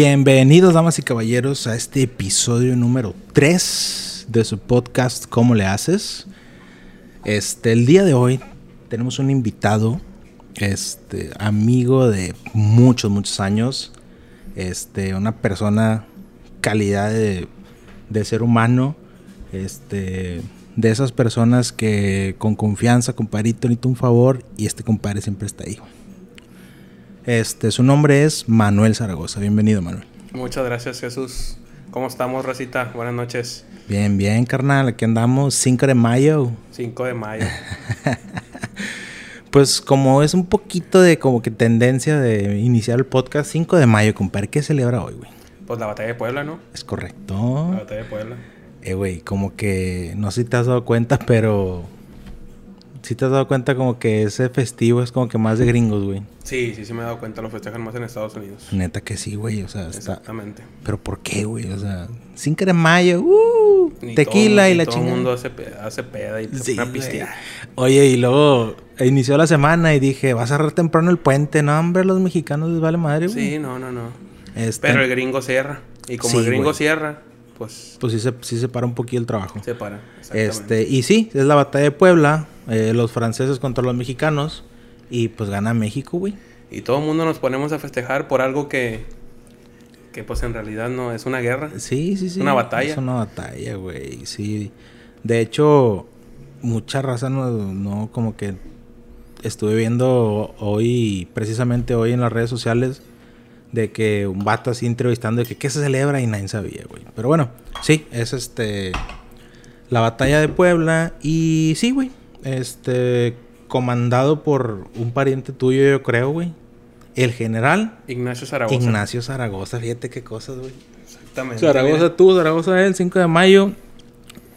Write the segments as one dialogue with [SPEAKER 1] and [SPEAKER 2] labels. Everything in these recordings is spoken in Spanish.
[SPEAKER 1] Bienvenidos, damas y caballeros, a este episodio número 3 de su podcast ¿Cómo le haces? Este, el día de hoy tenemos un invitado, este, amigo de muchos, muchos años, este, una persona calidad de, ser humano, este, de esas personas que con confianza, compadrito, necesito un favor y este compadre siempre está ahí. Este, su nombre es Manuel Zaragoza. Bienvenido, Manuel.
[SPEAKER 2] Muchas gracias, Jesús. ¿Cómo estamos, Racita? Buenas noches.
[SPEAKER 1] Bien, bien, carnal. Aquí andamos 5 de mayo.
[SPEAKER 2] 5 de mayo.
[SPEAKER 1] pues como es un poquito de como que tendencia de iniciar el podcast 5 de mayo, compadre. ¿Qué celebra hoy, güey?
[SPEAKER 2] Pues la batalla de Puebla, ¿no?
[SPEAKER 1] Es correcto.
[SPEAKER 2] La batalla de Puebla.
[SPEAKER 1] Eh, güey, como que no sé si te has dado cuenta, pero si te has dado cuenta como que ese festivo es como que más de gringos, güey.
[SPEAKER 2] Sí, sí, sí me he dado cuenta. Lo festejan más en Estados Unidos.
[SPEAKER 1] Neta que sí, güey. O sea,
[SPEAKER 2] Exactamente.
[SPEAKER 1] Pero ¿por qué, güey? O sea, 5 de mayo, uh, tequila y la chingada.
[SPEAKER 2] Todo el mundo hace, hace peda y
[SPEAKER 1] sí,
[SPEAKER 2] una.
[SPEAKER 1] Oye, y luego inició la semana y dije, va a cerrar temprano el puente. No, hombre, los mexicanos les vale madre, güey.
[SPEAKER 2] Sí, no, no, no. Este... Pero el gringo cierra. Y como
[SPEAKER 1] Sí,
[SPEAKER 2] el gringo cierra, pues...
[SPEAKER 1] Pues sí se, sí se para un poquito el trabajo.
[SPEAKER 2] Se para. Exactamente.
[SPEAKER 1] Este, y sí, es la batalla de Puebla, eh, los franceses contra los mexicanos, y pues gana México, güey.
[SPEAKER 2] Y todo el mundo nos ponemos a festejar por algo que... Que pues en realidad no es una guerra.
[SPEAKER 1] Sí, sí, sí.
[SPEAKER 2] Una batalla.
[SPEAKER 1] Es una batalla, güey, sí. De hecho, mucha raza no, no, como que estuve viendo hoy, precisamente hoy en las redes sociales, de que un vato así entrevistando de que qué se celebra y nadie sabía, güey. Pero bueno, sí, es este la batalla de Puebla y sí, güey. Este comandado por un pariente tuyo, yo creo, güey. El general
[SPEAKER 2] Ignacio Zaragoza.
[SPEAKER 1] Ignacio Zaragoza, fíjate qué cosas, güey.
[SPEAKER 2] Exactamente.
[SPEAKER 1] Zaragoza tú, Zaragoza él, 5 de mayo,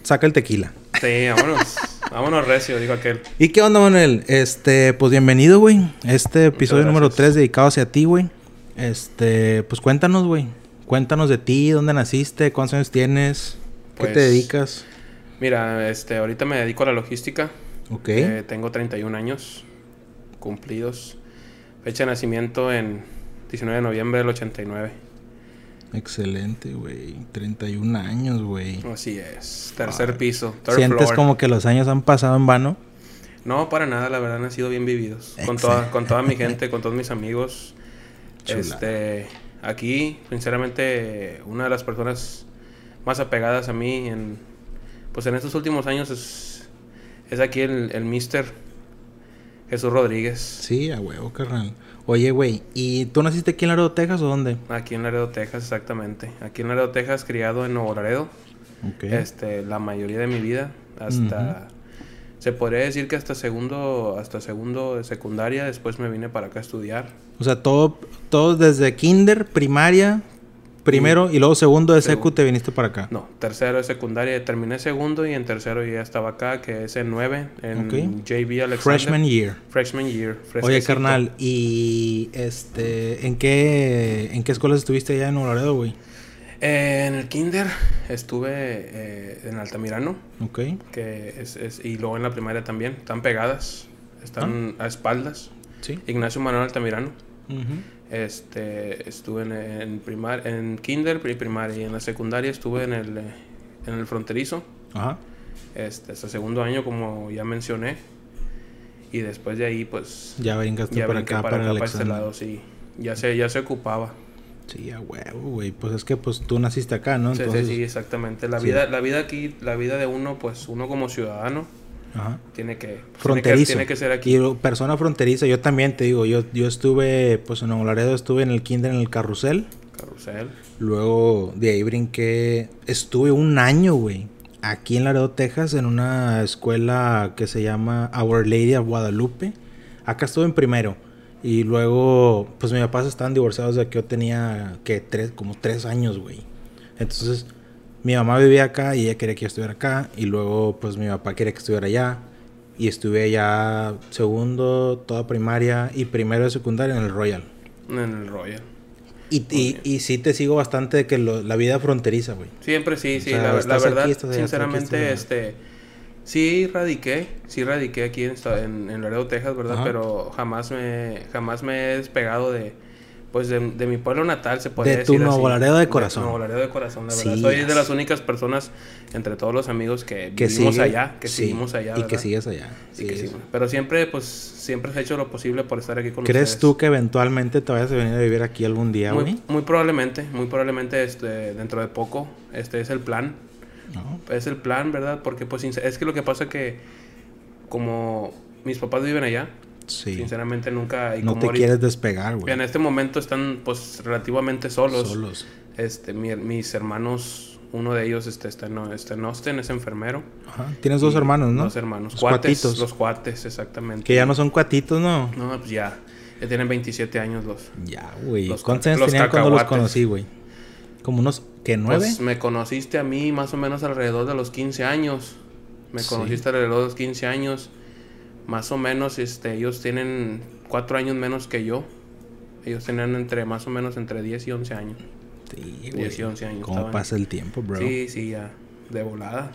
[SPEAKER 1] saca el tequila.
[SPEAKER 2] Sí, vámonos. vámonos recio, dijo aquel.
[SPEAKER 1] ¿Y qué onda, Manuel? Este, pues bienvenido, güey. Este episodio número
[SPEAKER 2] gracias.
[SPEAKER 1] 3 dedicado hacia ti, güey. Este, pues cuéntanos, güey. Cuéntanos de ti, dónde naciste, cuántos años tienes, qué te
[SPEAKER 2] Pues,
[SPEAKER 1] dedicas.
[SPEAKER 2] Mira, este, ahorita me dedico a la logística.
[SPEAKER 1] Ok.
[SPEAKER 2] Eh, tengo 31 años cumplidos. Fecha de nacimiento en 19 de noviembre del 89.
[SPEAKER 1] Excelente, güey. 31 años, güey.
[SPEAKER 2] Así es. Tercer piso.
[SPEAKER 1] ¿Sientes
[SPEAKER 2] floor.
[SPEAKER 1] como que los años han pasado en vano?
[SPEAKER 2] No, para nada, la verdad han sido bien vividos. Con toda, con toda mi gente, con todos mis amigos.
[SPEAKER 1] Chula.
[SPEAKER 2] Este, aquí, sinceramente, una de las personas más apegadas a mí en, pues en estos últimos años es, es aquí el, el Mister Jesús Rodríguez.
[SPEAKER 1] Sí, a huevo, carnal. Oye, güey, ¿y tú naciste aquí en Laredo, Texas o dónde?
[SPEAKER 2] Aquí en Laredo, Texas, exactamente. Aquí en Laredo, Texas, criado en Nuevo Laredo.
[SPEAKER 1] Ok.
[SPEAKER 2] Este, la mayoría de mi vida. Hasta. Se podría decir que hasta segundo, hasta segundo de secundaria, después me vine para acá a estudiar.
[SPEAKER 1] O sea, todo, todo desde kinder, primaria, primero y, luego segundo de secu te viniste para acá.
[SPEAKER 2] No, tercero de secundaria, terminé segundo y en tercero ya estaba acá, que es en 9, en
[SPEAKER 1] Ok.
[SPEAKER 2] JV Alexander.
[SPEAKER 1] Freshman year.
[SPEAKER 2] Freshman year.
[SPEAKER 1] Oye, carnal, ¿y este en qué en qué escuelas estuviste allá en Nuevo Laredo, güey?
[SPEAKER 2] Eh, en el kinder estuve eh, en Altamirano,
[SPEAKER 1] Ok.
[SPEAKER 2] que es, es- y luego en la primaria también, están pegadas, están
[SPEAKER 1] Ah.
[SPEAKER 2] a espaldas.
[SPEAKER 1] Sí.
[SPEAKER 2] Ignacio Manuel Altamirano. Este, estuve en, en primar, en kinder y primaria y en la secundaria estuve en el, eh, en el fronterizo,
[SPEAKER 1] Ajá.
[SPEAKER 2] este, hasta segundo año como ya mencioné. Y después de ahí pues
[SPEAKER 1] Ya brincaste
[SPEAKER 2] ya
[SPEAKER 1] para acá,
[SPEAKER 2] para,
[SPEAKER 1] para,
[SPEAKER 2] acá, para este lado, sí. Ya se, ya se ocupaba.
[SPEAKER 1] Sí, a huevo, güey. Pues es que pues tú naciste acá, ¿no?
[SPEAKER 2] Sí, sí,
[SPEAKER 1] Entonces,
[SPEAKER 2] sí, exactamente. La
[SPEAKER 1] sí.
[SPEAKER 2] vida, la vida aquí, la vida de uno, pues uno como ciudadano
[SPEAKER 1] Ajá.
[SPEAKER 2] tiene que, tiene que,
[SPEAKER 1] Fronterizo.
[SPEAKER 2] tiene que ser aquí.
[SPEAKER 1] Y persona fronteriza, yo también te digo, yo, yo estuve, pues en Nuevo Laredo estuve en el kinder en el carrusel.
[SPEAKER 2] Carrusel.
[SPEAKER 1] Luego de ahí brinqué, estuve un año, güey, aquí en Laredo, Texas, en una escuela que se llama Our Lady of Guadalupe. Acá estuve en primero. Y luego, pues mis papás estaban divorciados de que yo tenía, que tres, como tres años, güey. Entonces, mi mamá vivía acá y ella quería que yo estuviera acá. Y luego, pues mi papá quería que estuviera allá. Y estuve allá segundo, toda primaria y primero de secundaria en el Royal.
[SPEAKER 2] En el Royal.
[SPEAKER 1] Y, y, y sí te sigo bastante de que lo- la vida fronteriza, güey.
[SPEAKER 2] Siempre sí,
[SPEAKER 1] O
[SPEAKER 2] sí.
[SPEAKER 1] sea,
[SPEAKER 2] la, verdad,
[SPEAKER 1] aquí, estás allá, estás aquí,
[SPEAKER 2] sinceramente,
[SPEAKER 1] estás allá.
[SPEAKER 2] este... Sí radiqué, sí radiqué aquí en, en, en Laredo, Texas, ¿verdad?
[SPEAKER 1] Ajá.
[SPEAKER 2] Pero jamás me, jamás me he despegado de, pues de, de mi pueblo natal se puede
[SPEAKER 1] De tu
[SPEAKER 2] decir
[SPEAKER 1] Nuevo
[SPEAKER 2] así.
[SPEAKER 1] De corazón.
[SPEAKER 2] Nuevo Laredo de corazón, la
[SPEAKER 1] Sí,
[SPEAKER 2] verdad. Soy de las únicas personas entre todos los amigos que,
[SPEAKER 1] Que
[SPEAKER 2] vivimos
[SPEAKER 1] sigue-
[SPEAKER 2] allá, que
[SPEAKER 1] sí,
[SPEAKER 2] seguimos allá,
[SPEAKER 1] Y que sigues allá. Sí,
[SPEAKER 2] que Pero siempre, pues, siempre he hecho lo posible por estar aquí con
[SPEAKER 1] ¿Crees
[SPEAKER 2] ustedes.
[SPEAKER 1] tú que eventualmente te vayas a venir a vivir aquí algún día?
[SPEAKER 2] Muy, muy probablemente, muy probablemente este, dentro de poco, este es el plan.
[SPEAKER 1] No.
[SPEAKER 2] Es el plan, ¿verdad? Porque pues es que lo que pasa que como mis papás viven allá,
[SPEAKER 1] Sí.
[SPEAKER 2] sinceramente nunca... Y
[SPEAKER 1] No
[SPEAKER 2] como
[SPEAKER 1] te
[SPEAKER 2] ahorita-
[SPEAKER 1] quieres despegar, güey.
[SPEAKER 2] En este momento están pues relativamente solos.
[SPEAKER 1] Solos.
[SPEAKER 2] Este, mi- mis hermanos, uno de ellos este, está, en, está en Austin, es enfermero.
[SPEAKER 1] Ajá. Tienes dos hermanos, ¿no?
[SPEAKER 2] Dos hermanos.
[SPEAKER 1] Los
[SPEAKER 2] cuates.
[SPEAKER 1] cuatitos.
[SPEAKER 2] Los cuates, exactamente.
[SPEAKER 1] Que ya no son cuatitos, ¿no?
[SPEAKER 2] No, pues ya. Ya tienen 27 años los.
[SPEAKER 1] Ya, güey.
[SPEAKER 2] Los
[SPEAKER 1] ¿Cuántos años tenían cuando los conocí, güey? Como unos, ¿qué? ¿Nueve?
[SPEAKER 2] Pues me conociste a mí más o menos alrededor de los 15 años. Me
[SPEAKER 1] Sí.
[SPEAKER 2] conociste alrededor de los 15 años. Más o menos, este, ellos tienen cuatro años menos que yo. Ellos tenían entre, más o menos, entre 10 y 11 años.
[SPEAKER 1] sí,
[SPEAKER 2] 10 y 11 años
[SPEAKER 1] ¿Cómo
[SPEAKER 2] estaban.
[SPEAKER 1] pasa el tiempo, bro?
[SPEAKER 2] Sí, sí, ya. De volada.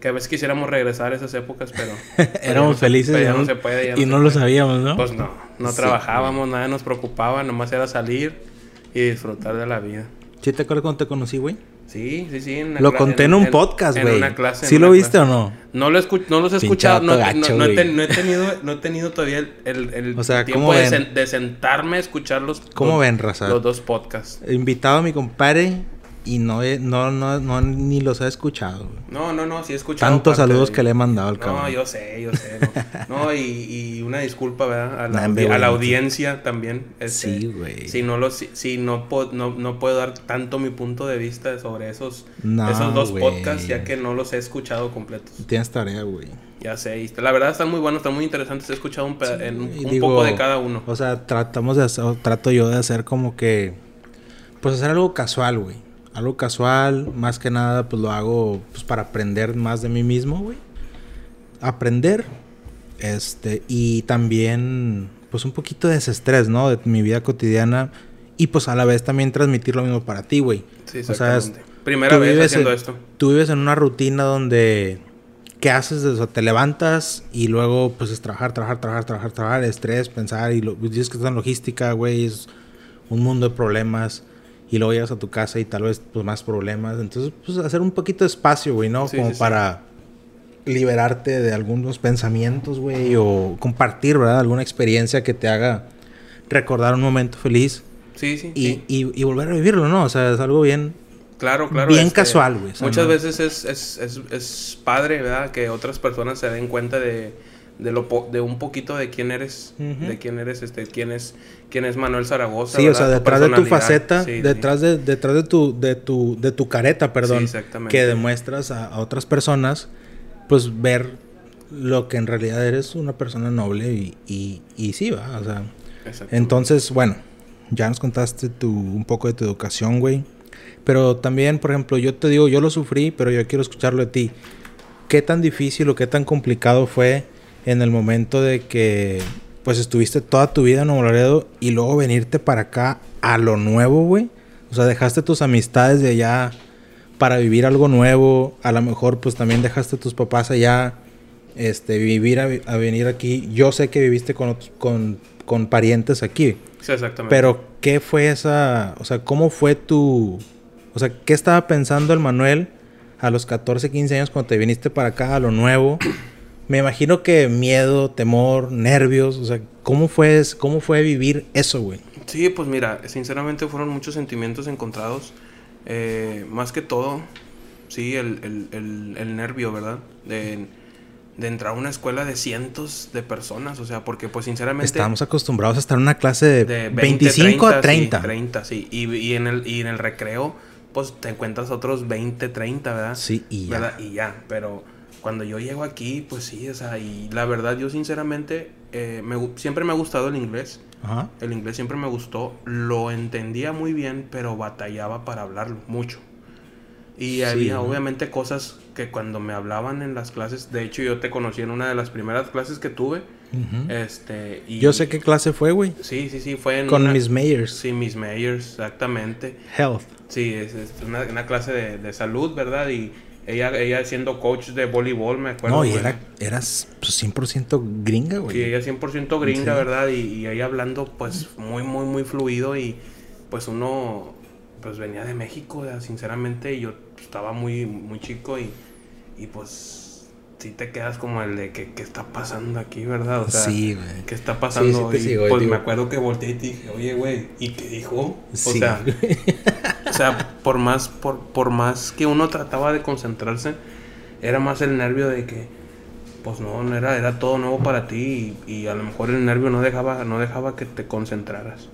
[SPEAKER 2] Que a veces quisiéramos regresar a esas épocas, pero...
[SPEAKER 1] Éramos felices
[SPEAKER 2] pero ya
[SPEAKER 1] y
[SPEAKER 2] no se puede. ya
[SPEAKER 1] y
[SPEAKER 2] se
[SPEAKER 1] no lo
[SPEAKER 2] puede.
[SPEAKER 1] sabíamos, ¿no?
[SPEAKER 2] Pues no, no
[SPEAKER 1] Sí,
[SPEAKER 2] trabajábamos, nada nos preocupaba, nomás era salir y disfrutar de la vida.
[SPEAKER 1] ¿Sí te acuerdas cuando te conocí, güey?
[SPEAKER 2] Sí, sí, sí. en
[SPEAKER 1] Lo conté en un podcast,
[SPEAKER 2] en
[SPEAKER 1] güey.
[SPEAKER 2] una clase, en
[SPEAKER 1] ¿Sí lo viste
[SPEAKER 2] clase.
[SPEAKER 1] o no?
[SPEAKER 2] No lo, no los he escuchado, no,
[SPEAKER 1] gacho,
[SPEAKER 2] no he, ten- no he tenido, no he tenido todavía el, el- el
[SPEAKER 1] O sea,
[SPEAKER 2] tiempo
[SPEAKER 1] ¿cómo
[SPEAKER 2] de,
[SPEAKER 1] ven?
[SPEAKER 2] sen- de sentarme a escuchar los,
[SPEAKER 1] ¿Cómo
[SPEAKER 2] los-
[SPEAKER 1] ven, raza?
[SPEAKER 2] los dos podcasts.
[SPEAKER 1] Invitado a mi compadre y no, he- no, no, no, ni los he escuchado, güey.
[SPEAKER 2] No, no, no, sí he escuchado.
[SPEAKER 1] Tantos saludos
[SPEAKER 2] de-
[SPEAKER 1] que le he mandado al
[SPEAKER 2] No,
[SPEAKER 1] cabrón.
[SPEAKER 2] yo sé, yo sé. No, No, y, y una disculpa, ¿verdad? A la, audi- a la audiencia también. este,
[SPEAKER 1] Sí, güey.
[SPEAKER 2] Si no, lo, si, si no, no, no puedo dar tanto mi punto de vista sobre esos,
[SPEAKER 1] No,
[SPEAKER 2] esos dos
[SPEAKER 1] güey.
[SPEAKER 2] podcasts, ya que no los he escuchado completos.
[SPEAKER 1] Tienes tarea, güey.
[SPEAKER 2] Ya sé, y la verdad están muy buenos, están muy interesantes. He escuchado un, en
[SPEAKER 1] digo,
[SPEAKER 2] poco de cada uno.
[SPEAKER 1] O sea, tratamos de hacer, trato yo de hacer como que, pues hacer algo casual, güey. Algo casual, más que nada, pues lo hago pues para aprender más de mí mismo, güey. Aprender, este, y también, pues un poquito de desestrés, ¿no? De mi vida cotidiana. Y pues a la vez también transmitir lo mismo para ti, güey.
[SPEAKER 2] Sí,
[SPEAKER 1] o sea, es-
[SPEAKER 2] exactamente. Primera vez haciendo
[SPEAKER 1] en-
[SPEAKER 2] esto.
[SPEAKER 1] Tú vives en una rutina donde... ¿Qué haces? O sea, te levantas y luego pues es trabajar, trabajar, trabajar, trabajar, trabajar, estrés, pensar y lo, pues, dices que en logística, güey, es un mundo de problemas y luego llegas a tu casa y tal vez pues más problemas. Entonces, pues hacer un poquito de espacio, güey, ¿no?
[SPEAKER 2] Sí,
[SPEAKER 1] Como
[SPEAKER 2] sí, sí.
[SPEAKER 1] para liberarte de algunos pensamientos, güey, o compartir, ¿verdad? Alguna experiencia que te haga recordar un momento feliz
[SPEAKER 2] Sí, sí,
[SPEAKER 1] y, y, y volver a vivirlo, ¿no? O sea, es algo bien...
[SPEAKER 2] Claro, claro.
[SPEAKER 1] bien casual, güey,
[SPEAKER 2] muchas veces es, es, es, es padre, ¿verdad? Que otras personas se den cuenta de, de, lo po- de un poquito de quién eres, de quién eres, este, quién es, quién es Manuel Zaragoza.
[SPEAKER 1] Sí, o sea, detrás de tu faceta,
[SPEAKER 2] Sí, sí.
[SPEAKER 1] detrás de, detrás de tu, de tu, de tu careta, perdón,
[SPEAKER 2] Sí,
[SPEAKER 1] que demuestras a, a otras personas, pues ver lo que en realidad eres una persona noble y, y, y sí, va, o sea. Entonces, bueno, ya nos contaste tu, un poco de tu educación, güey. Pero también, por ejemplo, yo te digo, yo lo sufrí, pero yo quiero escucharlo de ti. ¿Qué tan difícil o qué tan complicado fue en el momento de que, pues, estuviste toda tu vida en Nuevo Laredo y luego venirte para acá a lo nuevo, güey? O sea, dejaste tus amistades de allá para vivir algo nuevo. A lo mejor, pues, también dejaste a tus papás allá, este, vivir a, a venir aquí. Yo sé que viviste con, con, con parientes aquí.
[SPEAKER 2] Sí, exactamente.
[SPEAKER 1] Pero, ¿qué fue esa? O sea, ¿cómo fue tu. O sea, ¿qué estaba pensando el Manuel a los 14, 15 años cuando te viniste para acá a lo nuevo? Me imagino que miedo, temor, nervios. O sea, ¿cómo fue, cómo fue vivir eso, güey?
[SPEAKER 2] Sí, pues mira, sinceramente fueron muchos sentimientos encontrados. Eh, más que todo, sí, el, el, el, el nervio, ¿verdad? De, de entrar a una escuela de cientos de personas, o sea, porque pues sinceramente...
[SPEAKER 1] Estábamos acostumbrados a estar en una clase de,
[SPEAKER 2] de
[SPEAKER 1] 25 a 30.
[SPEAKER 2] Sí, 30, sí. Y, y en el, y en el recreo, pues te encuentras otros 20, 30, ¿verdad?
[SPEAKER 1] Sí, y ya.
[SPEAKER 2] ¿Verdad? Y ya, pero cuando yo llego aquí, pues sí, o sea, y la verdad yo sinceramente, eh, me siempre me ha gustado el inglés.
[SPEAKER 1] Ajá.
[SPEAKER 2] El inglés siempre me gustó, lo entendía muy bien, pero batallaba para hablarlo mucho. Y
[SPEAKER 1] Sí,
[SPEAKER 2] había
[SPEAKER 1] ¿no?
[SPEAKER 2] obviamente cosas que cuando me hablaban en las clases, de hecho yo te conocí en una de las primeras clases que tuve,
[SPEAKER 1] Ujú.
[SPEAKER 2] este, y
[SPEAKER 1] Yo sé qué clase fue, güey.
[SPEAKER 2] Sí, sí, sí, fue en
[SPEAKER 1] Con
[SPEAKER 2] una-
[SPEAKER 1] Miss Mayers.
[SPEAKER 2] Sí, Miss Mayers, exactamente.
[SPEAKER 1] Health.
[SPEAKER 2] Sí, es, es una, una clase de, de salud, ¿verdad? Y, Ella, ella siendo coach de voleibol, me acuerdo.
[SPEAKER 1] No, y
[SPEAKER 2] güey.
[SPEAKER 1] era, eras pues, 100% gringa, güey.
[SPEAKER 2] Sí, ella 100% gringa,
[SPEAKER 1] Sí.
[SPEAKER 2] ¿verdad? Y, y ella hablando, pues, muy, muy, muy fluido. Y pues uno, pues, venía de México, sinceramente. Y yo estaba muy, muy chico. Y, y pues, sí te quedas como el de que, ¿qué está pasando aquí, verdad? O sea,
[SPEAKER 1] sí, güey.
[SPEAKER 2] ¿qué está pasando?
[SPEAKER 1] Sí, sí
[SPEAKER 2] y pues
[SPEAKER 1] digo-
[SPEAKER 2] me acuerdo que volteé y te dije, oye, güey, ¿y qué dijo? O
[SPEAKER 1] Sí,
[SPEAKER 2] sea, o sea, por más, por, por más que uno trataba de concentrarse, era más el nervio de que, pues no, no era, era todo nuevo para ti y, y a lo mejor el nervio no dejaba, no dejaba que te concentraras.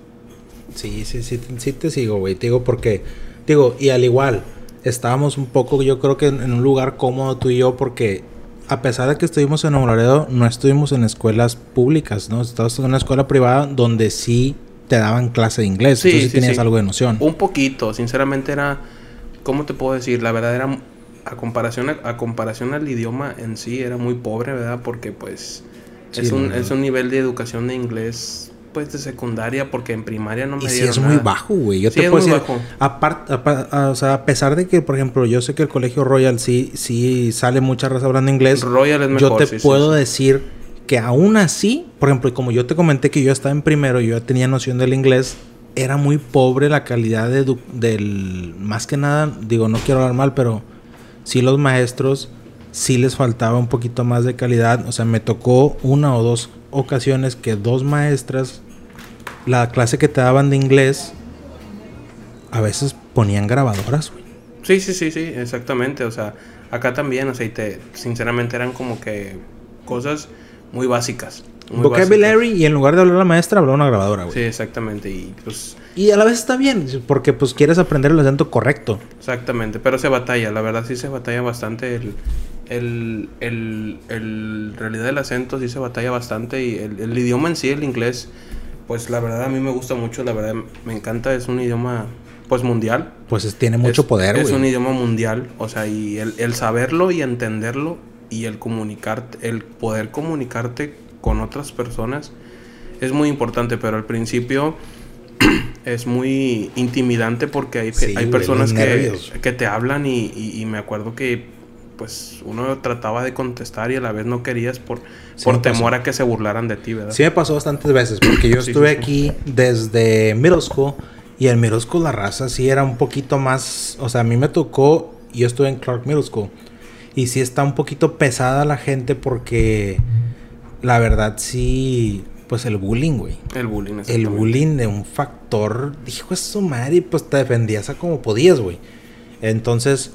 [SPEAKER 1] Sí, sí, sí, sí te sigo, güey. Te digo porque, digo, y al igual, estábamos un poco, yo creo que en, en un lugar cómodo tú y yo, porque a pesar de que estuvimos en Laredo, no estuvimos en escuelas públicas, ¿no? Estabas en una escuela privada donde sí te daban clase de inglés,
[SPEAKER 2] Sí,
[SPEAKER 1] entonces sí tenías
[SPEAKER 2] sí.
[SPEAKER 1] algo de noción.
[SPEAKER 2] Un poquito, sinceramente era, ¿cómo te puedo decir? La verdad era, a comparación, a, a comparación al idioma en sí, era muy pobre, ¿verdad? Porque pues
[SPEAKER 1] Sí,
[SPEAKER 2] es, un,
[SPEAKER 1] no,
[SPEAKER 2] es un nivel de educación de inglés, pues de secundaria, porque en primaria no me
[SPEAKER 1] Y sí
[SPEAKER 2] dieron
[SPEAKER 1] es muy bajo, güey. Yo
[SPEAKER 2] Sí,
[SPEAKER 1] te
[SPEAKER 2] es
[SPEAKER 1] puedo
[SPEAKER 2] muy
[SPEAKER 1] decir,
[SPEAKER 2] bajo.
[SPEAKER 1] a- o sea, a pesar de que, por ejemplo, yo sé que el colegio Royal sí, sí sale mucha raza hablando inglés.
[SPEAKER 2] Royal es
[SPEAKER 1] yo
[SPEAKER 2] mejor,
[SPEAKER 1] te
[SPEAKER 2] sí, sí,
[SPEAKER 1] puedo
[SPEAKER 2] sí.
[SPEAKER 1] decir que aún así, por ejemplo, y como yo te comenté que yo estaba en primero, yo ya tenía noción del inglés, era muy pobre la calidad de del, más que nada, digo, no quiero hablar mal, pero sí los maestros, sí les faltaba un poquito más de calidad, o sea, me tocó una o dos ocasiones que dos maestras, la clase que te daban de inglés, a veces ponían grabadoras, güey.
[SPEAKER 2] Sí, sí, sí, sí, exactamente. O sea, acá también, o sea, y te, sinceramente eran como que cosas muy básicas. Muy
[SPEAKER 1] Vocabulary y en lugar de hablar la maestra, hablaba una grabadora, güey.
[SPEAKER 2] Sí, exactamente. Y pues,
[SPEAKER 1] Y a la vez está bien, porque pues quieres aprender el acento correcto.
[SPEAKER 2] exactamente. Pero se batalla, la verdad sí se batalla bastante. El, el, el, el- realidad el acento sí se batalla bastante. Y el, el idioma en sí, el inglés, pues la verdad a mí me gusta mucho, la verdad me encanta. Es un idioma, pues mundial.
[SPEAKER 1] Pues es- tiene mucho
[SPEAKER 2] Es-
[SPEAKER 1] poder,
[SPEAKER 2] Es
[SPEAKER 1] güey.
[SPEAKER 2] un idioma mundial, o sea, y el, el saberlo y entenderlo y el comunicarte, el poder comunicarte con otras personas es muy importante, pero al principio es muy intimidante porque hay,
[SPEAKER 1] Sí,
[SPEAKER 2] hay personas que, que te hablan y, y- y me acuerdo que pues uno trataba de contestar y a la vez no querías por,
[SPEAKER 1] Sí,
[SPEAKER 2] por temor a que se burlaran de ti, ¿verdad?
[SPEAKER 1] Sí me pasó bastantes veces, porque yo
[SPEAKER 2] Sí,
[SPEAKER 1] estuve aquí desde middle school y en middle school la raza sí era un poquito más, o sea, a mí me tocó, yo estuve en Clark Middle School y sí está un poquito pesada la gente porque la verdad sí, pues el bullying, güey.
[SPEAKER 2] El bullying.
[SPEAKER 1] El bullying de un factor, dijo eso madre, y pues te defendías a como podías, güey. Entonces,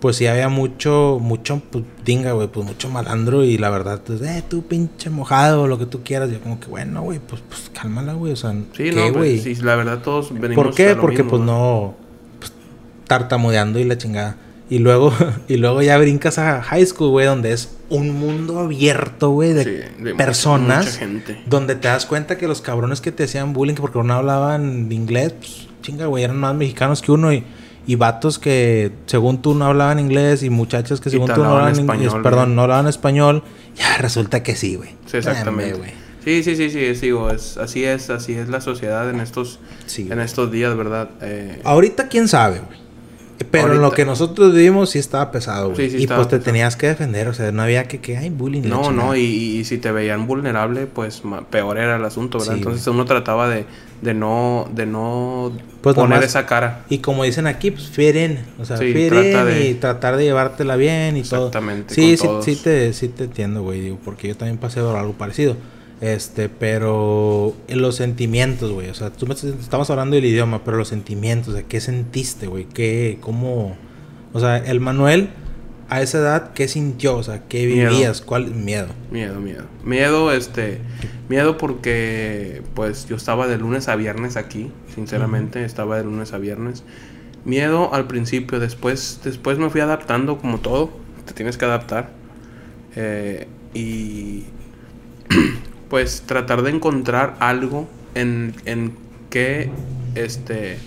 [SPEAKER 1] pues sí había mucho, mucho, pues dinga, güey, pues mucho malandro y la verdad, pues, eh, tú pinche mojado, lo que tú quieras. Yo como que, bueno, güey, pues, pues cálmala, güey, o sea,
[SPEAKER 2] Sí,
[SPEAKER 1] ¿qué,
[SPEAKER 2] no, pues,
[SPEAKER 1] güey?
[SPEAKER 2] sí, la verdad todos venimos
[SPEAKER 1] ¿Por
[SPEAKER 2] a
[SPEAKER 1] qué?
[SPEAKER 2] lo
[SPEAKER 1] Porque
[SPEAKER 2] mismo,
[SPEAKER 1] pues no, pues, tartamudeando y la chingada. Y luego, y luego ya brincas a high school, güey, donde es un mundo abierto, güey, de,
[SPEAKER 2] Sí,
[SPEAKER 1] personas.
[SPEAKER 2] mucha gente.
[SPEAKER 1] Donde te das cuenta que los cabrones que te hacían bullying, que porque no hablaban inglés, pues, chinga, güey, eran más mexicanos que uno. Y, y vatos que según tú no hablaban inglés. Y muchachas que según tú no
[SPEAKER 2] hablaban
[SPEAKER 1] hablaban inglés.
[SPEAKER 2] español,
[SPEAKER 1] Perdón,
[SPEAKER 2] güey.
[SPEAKER 1] no hablaban español. Ya resulta que sí, güey.
[SPEAKER 2] Sí, exactamente.
[SPEAKER 1] Güey.
[SPEAKER 2] sí, sí, sí, sí, es, digo, es, así es, así es la sociedad en estos,
[SPEAKER 1] Sí,
[SPEAKER 2] en
[SPEAKER 1] güey.
[SPEAKER 2] estos días, ¿verdad? Eh,
[SPEAKER 1] Ahorita quién sabe, güey. Pero en lo que nosotros vivimos sí estaba pesado, güey.
[SPEAKER 2] Sí, sí
[SPEAKER 1] y pues te
[SPEAKER 2] pesado.
[SPEAKER 1] tenías que defender, o sea, no había que que hay bullying.
[SPEAKER 2] no, no, y, y si te veían vulnerable, pues ma- peor era el asunto, ¿verdad?
[SPEAKER 1] Sí,
[SPEAKER 2] Entonces uno trataba de, de no, de no
[SPEAKER 1] Pues
[SPEAKER 2] poner
[SPEAKER 1] nomás-
[SPEAKER 2] esa cara.
[SPEAKER 1] Y como dicen aquí, pues fit in. O sea,
[SPEAKER 2] Sí, trata de-
[SPEAKER 1] y tratar de llevártela bien y todo.
[SPEAKER 2] Exactamente,
[SPEAKER 1] Sí, sí,
[SPEAKER 2] todos.
[SPEAKER 1] sí te, sí te entiendo, güey. Digo, porque yo también pasé por algo parecido. Este, pero en los sentimientos, güey. O sea, tú me estamos hablando del idioma, pero los sentimientos, de qué sentiste, güey. ¿Qué, cómo? O sea, el Manuel, a esa edad, ¿qué sintió? O sea, ¿qué
[SPEAKER 2] Miedo.
[SPEAKER 1] vivías? ¿Cuál miedo?
[SPEAKER 2] Miedo, miedo. Miedo, este, miedo porque pues yo estaba de lunes a viernes aquí, sinceramente, estaba de lunes a viernes. Miedo al principio, después, después me fui adaptando como todo, te tienes que adaptar. Eh, y pues tratar de encontrar algo en, en que este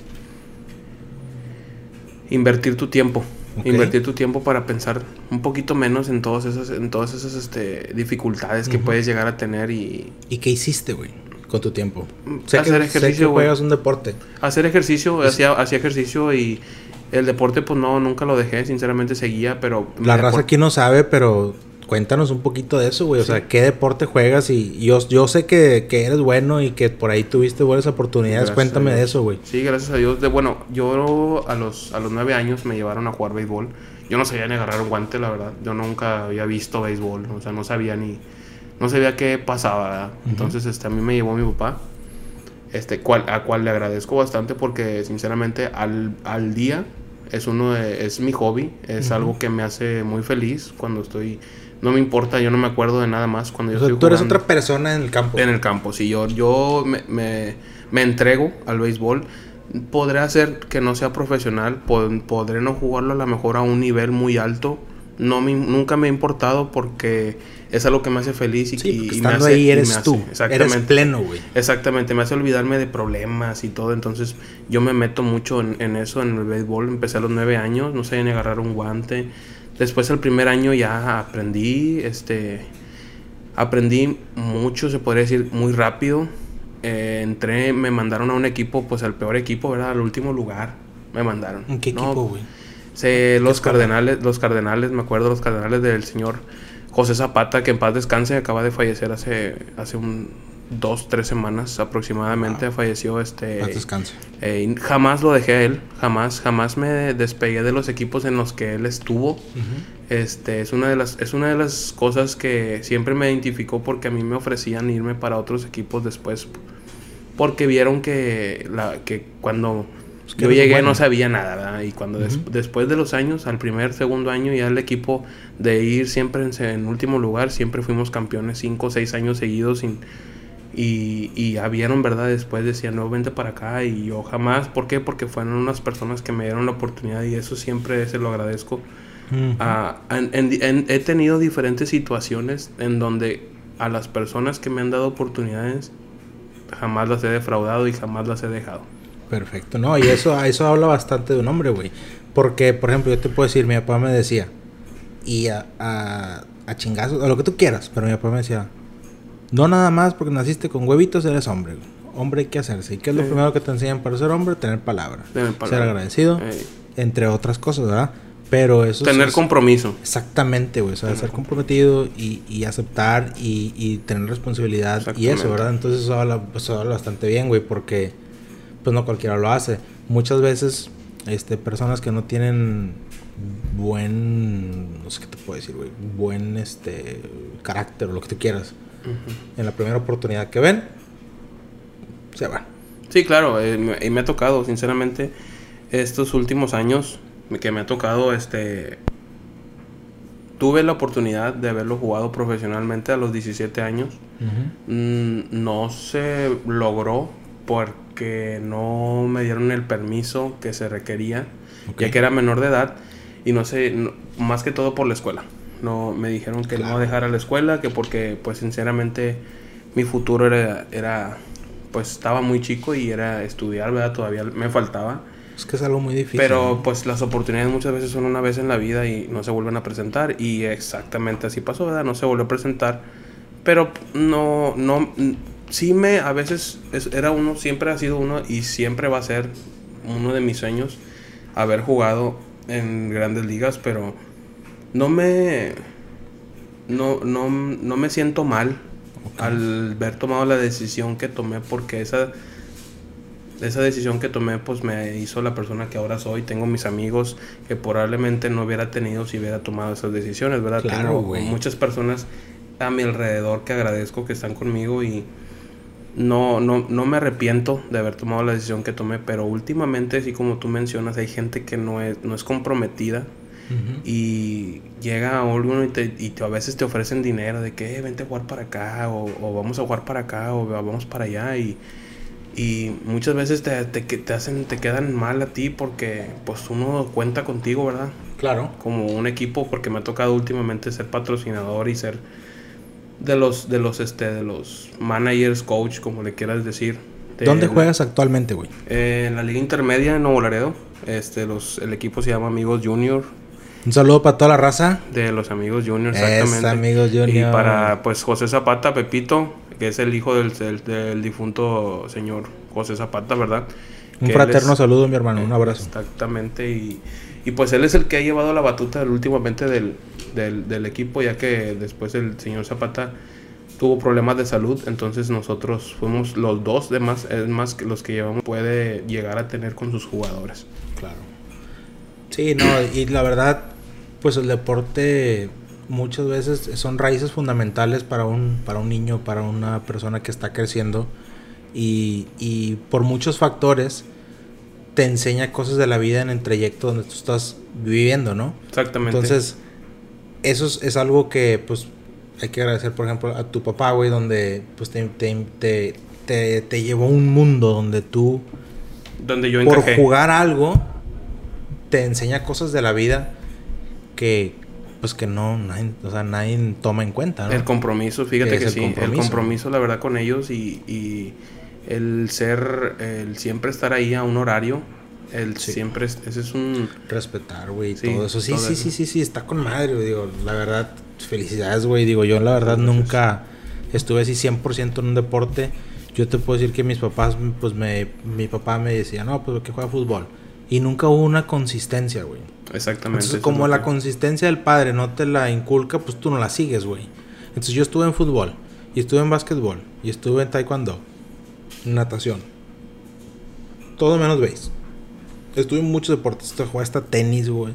[SPEAKER 2] invertir tu tiempo. Invertir tu tiempo para pensar un poquito menos en todas esas, en todas esas este, dificultades que puedes llegar a tener y
[SPEAKER 1] ¿Y qué hiciste, güey? Con tu tiempo. Sé
[SPEAKER 2] hacer
[SPEAKER 1] que, sé
[SPEAKER 2] ejercicio,
[SPEAKER 1] que
[SPEAKER 2] güey.
[SPEAKER 1] juegas un deporte.
[SPEAKER 2] hacer ejercicio, hacía, hacía ejercicio y, El deporte, pues no, nunca lo dejé, sinceramente seguía, pero...
[SPEAKER 1] La raza aquí no sabe, pero cuéntanos un poquito de eso, güey. O sea, ¿qué deporte juegas? Y yo, yo sé que, eres bueno y que por ahí tuviste buenas oportunidades. Cuéntame de eso, güey.
[SPEAKER 2] Sí, gracias a Dios. De, bueno, yo a los, a los nueve años me llevaron a jugar béisbol. Yo no sabía ni agarrar un guante, la verdad. Yo nunca había visto béisbol. O sea, no sabía ni... No sabía qué pasaba, Entonces, este, a mí me llevó mi papá. Este, cual, a cual le agradezco bastante porque, sinceramente, al, al día es uno es mi hobby, es algo que me hace muy feliz cuando estoy no me importa, yo no me acuerdo de nada más cuando yo
[SPEAKER 1] o Tú eres otra persona en el campo.
[SPEAKER 2] En el campo, sí, yo, yo me, me, me entrego al béisbol. Podré hacer que no sea profesional, podré no jugarlo a lo mejor a un nivel muy alto. No me, nunca me ha importado porque es algo que me hace feliz y,
[SPEAKER 1] sí, estando ahí eres tú, eres pleno, güey.
[SPEAKER 2] Exactamente, me hace olvidarme de problemas y todo, entonces yo me meto mucho en, en eso, en el béisbol, empecé a los nueve años, no sé ni agarrar un guante, Después el primer año ya aprendí, este, aprendí mucho, se podría decir, muy rápido. Eh, entré, me mandaron a un equipo, pues al peor equipo, ¿verdad? Al último lugar me mandaron.
[SPEAKER 1] ¿En qué equipo, güey?
[SPEAKER 2] los Cardenales, los Cardenales, me acuerdo, los Cardenales del señor José Zapata, que en paz descanse, acaba de fallecer hace, hace un, dos, tres semanas aproximadamente falleció este...
[SPEAKER 1] descanso.
[SPEAKER 2] Eh, jamás lo dejé a él, jamás, jamás me despegué de los equipos en los que él estuvo. Este, es una, de las, es una de las cosas que siempre me identificó porque a mí me ofrecían irme para otros equipos después. Porque vieron que, la, que cuando yo llegué no sabía nada, Y cuando después de los años, al primer, segundo año, ya el equipo de ir siempre en, en último lugar, siempre fuimos campeones cinco o seis años seguidos sin y, y ya vieron, ¿verdad? Después decían, no, vente para acá. Y yo jamás, ¿por qué? Porque fueron unas personas que me dieron la oportunidad y eso siempre se lo agradezco. Ah, he tenido diferentes situaciones en donde a las personas que me han dado oportunidades jamás las he defraudado y jamás las he dejado.
[SPEAKER 1] Perfecto, no, y eso, eso habla bastante de un hombre, güey. Porque, por ejemplo, yo te puedo decir, mi papá me decía, y a, a, a chingazos, a lo que tú quieras, pero mi papá me decía, no nada más porque naciste con huevitos eres hombre. Hombre hay que hacerse. ¿Y qué es lo primero que te enseñan para ser hombre? Tener palabra. Ser agradecido. Entre otras cosas, ¿verdad? Pero eso
[SPEAKER 2] Tener compromiso.
[SPEAKER 1] Exactamente, güey. O sea, ser comprometido y, y aceptar y, y, tener responsabilidad. Y eso, ¿verdad? Entonces eso habla, pues, habla bastante bien, güey, porque pues no cualquiera lo hace. Muchas veces, este, personas que no tienen buen, no sé qué te puedo decir, güey, buen, este, carácter o lo que tú quieras en la primera oportunidad que ven, se van.
[SPEAKER 2] Sí, claro, eh, y me ha tocado, sinceramente, estos últimos años que me ha tocado, este, tuve la oportunidad de haberlo jugado profesionalmente a los 17 años. Mm, no se logró porque no me dieron el permiso que se requería, ya que era menor de edad y no sé, más que todo por la escuela. No, me dijeron que no dejara la escuela, que porque, pues, sinceramente, mi futuro era, era, pues, estaba muy chico y era estudiar, ¿verdad? Todavía me faltaba.
[SPEAKER 1] Es que es algo muy difícil.
[SPEAKER 2] Pero, pues, las oportunidades muchas veces son una vez en la vida y no se vuelven a presentar. Y exactamente así pasó, ¿verdad? No se volvió a presentar. Pero no, no, sí me, a veces era uno, siempre ha sido uno y siempre va a ser uno de mis sueños haber jugado en grandes ligas, pero no me no, no, no me siento mal al haber tomado la decisión que tomé porque esa esa decisión que tomé pues me hizo la persona que ahora soy. Tengo mis amigos que probablemente no hubiera tenido si hubiera tomado esas decisiones, ¿verdad? Tengo muchas personas a mi alrededor que agradezco que están conmigo y no, no, no me arrepiento de haber tomado la decisión que tomé, pero últimamente, así como tú mencionas, hay gente que no es, no es comprometida y llega alguno y, te, y a veces te ofrecen dinero de que eh, vente a jugar para acá o, vamos a jugar para acá o vamos para allá y, y muchas veces te, te, te, hacen, te quedan mal a ti porque pues uno cuenta contigo, ¿verdad?
[SPEAKER 1] Claro.
[SPEAKER 2] Como un equipo porque me ha tocado últimamente ser patrocinador y ser de los de los este de los managers, coach, como le quieras decir.
[SPEAKER 1] ¿Dónde juegas actualmente, güey?
[SPEAKER 2] en la liga intermedia en Nuevo Laredo. Este, los, el equipo se llama Amigos Junior.
[SPEAKER 1] Un saludo para toda la raza.
[SPEAKER 2] De los amigos Junior, exactamente.
[SPEAKER 1] amigos Junior.
[SPEAKER 2] Y para, pues, José Zapata, Pepito, que es el hijo del, del, difunto señor José Zapata, ¿verdad?
[SPEAKER 1] Un
[SPEAKER 2] que
[SPEAKER 1] fraterno
[SPEAKER 2] es-
[SPEAKER 1] saludo, mi hermano. Un abrazo.
[SPEAKER 2] Exactamente, y, y pues él es el que ha llevado la batuta últimamente del, del, del equipo, ya que después el señor Zapata tuvo problemas de salud, entonces nosotros fuimos los dos demás, es más que los que llevamos, puede llegar a tener con sus jugadores.
[SPEAKER 1] Claro. Sí, no, y la verdad, pues el deporte muchas veces son raíces fundamentales para un, para un niño, para una persona que está creciendo. Y, y por muchos factores te enseña cosas de la vida en el trayecto donde tú estás viviendo, ¿no?
[SPEAKER 2] Exactamente.
[SPEAKER 1] Entonces, eso es, es algo que, pues, hay que agradecer, por ejemplo, a tu papá, güey, donde, pues, te, te, te, te- te llevó a un mundo donde tú
[SPEAKER 2] donde yo
[SPEAKER 1] por
[SPEAKER 2] encajé.
[SPEAKER 1] jugar algo te enseña cosas de la vida que pues que no nadie, o sea, nadie toma en cuenta, ¿no?
[SPEAKER 2] El compromiso, fíjate
[SPEAKER 1] Que el
[SPEAKER 2] sí,
[SPEAKER 1] compromiso.
[SPEAKER 2] el compromiso, la verdad, con ellos y, y el ser, el siempre estar ahí a un horario, el
[SPEAKER 1] Sí.
[SPEAKER 2] siempre, es- ese es un...
[SPEAKER 1] Respetar, güey,
[SPEAKER 2] Sí,
[SPEAKER 1] todo eso. Sí,
[SPEAKER 2] todo
[SPEAKER 1] sí,
[SPEAKER 2] eso.
[SPEAKER 1] sí, sí, sí, está con madre, digo, la verdad, felicidades, güey, digo, yo la verdad
[SPEAKER 2] Gracias.
[SPEAKER 1] nunca estuve así 100% en un deporte. Yo te puedo decir que mis papás, pues me mi papá me decía, "No, pues que juega fútbol." Y nunca hubo una consistencia, güey.
[SPEAKER 2] Exactamente.
[SPEAKER 1] Entonces, como la
[SPEAKER 2] que-
[SPEAKER 1] consistencia del padre no te la inculca, pues tú no la sigues, güey. Entonces yo estuve en fútbol, y estuve en básquetbol, y estuve en taekwondo, natación. Todo menos veis. Estuve en muchos deportes, jugué hasta tenis, güey.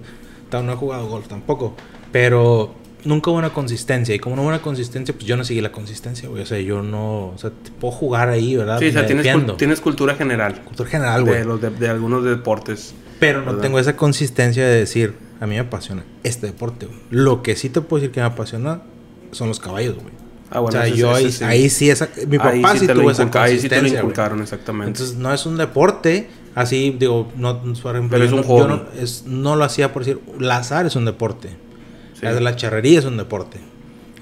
[SPEAKER 1] No he jugado golf tampoco, pero nunca hubo una consistencia. Y como no hubo una consistencia, pues yo no seguí la consistencia, güey. O sea, yo no, o sea, te puedo jugar ahí, ¿verdad?
[SPEAKER 2] Sí, o sea, tienes, tienes cultura general.
[SPEAKER 1] Cultura general, güey.
[SPEAKER 2] De, los de, de algunos deportes.
[SPEAKER 1] Pero no
[SPEAKER 2] ¿verdad?
[SPEAKER 1] tengo esa consistencia de decir, a mí me apasiona este deporte, güey. Lo que sí te puedo decir que me apasiona son los caballos, güey.
[SPEAKER 2] Ah, bueno,
[SPEAKER 1] o sea,
[SPEAKER 2] ese-
[SPEAKER 1] yo
[SPEAKER 2] ese
[SPEAKER 1] ahí,
[SPEAKER 2] sí.
[SPEAKER 1] ahí sí, esa, mi papá
[SPEAKER 2] Ahí
[SPEAKER 1] sí, tuvo esa
[SPEAKER 2] inculca- Ahí sí te lo
[SPEAKER 1] consistencia,
[SPEAKER 2] inculcaron, exactamente.
[SPEAKER 1] Entonces, no es un deporte, así, digo, no, por ejemplo,
[SPEAKER 2] Pero es un
[SPEAKER 1] no, yo
[SPEAKER 2] hobby.
[SPEAKER 1] no, es- no lo hacía por decir, lazar es un deporte.
[SPEAKER 2] Sí.
[SPEAKER 1] La, charrería es un deporte.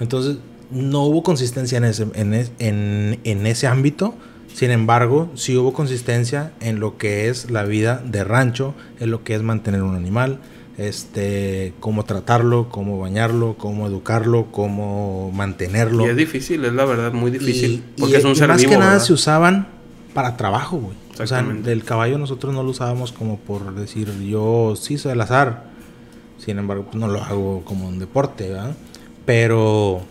[SPEAKER 1] Entonces, no hubo consistencia en ese, en, es- en- en ese ámbito. Sin embargo, sí hubo consistencia en lo que es la vida de rancho, en lo que es mantener un animal, este, cómo tratarlo, cómo bañarlo, cómo educarlo, cómo mantenerlo.
[SPEAKER 2] Y es difícil, es la verdad, muy difícil.
[SPEAKER 1] Y-
[SPEAKER 2] porque
[SPEAKER 1] y-
[SPEAKER 2] es un
[SPEAKER 1] y
[SPEAKER 2] ser
[SPEAKER 1] más
[SPEAKER 2] vivo,
[SPEAKER 1] que nada
[SPEAKER 2] ¿verdad?
[SPEAKER 1] se usaban para trabajo, güey. O sea, del caballo nosotros no lo usábamos como por decir, yo sí soy al azar. Sin embargo, pues no lo hago como un deporte, ¿verdad? Pero,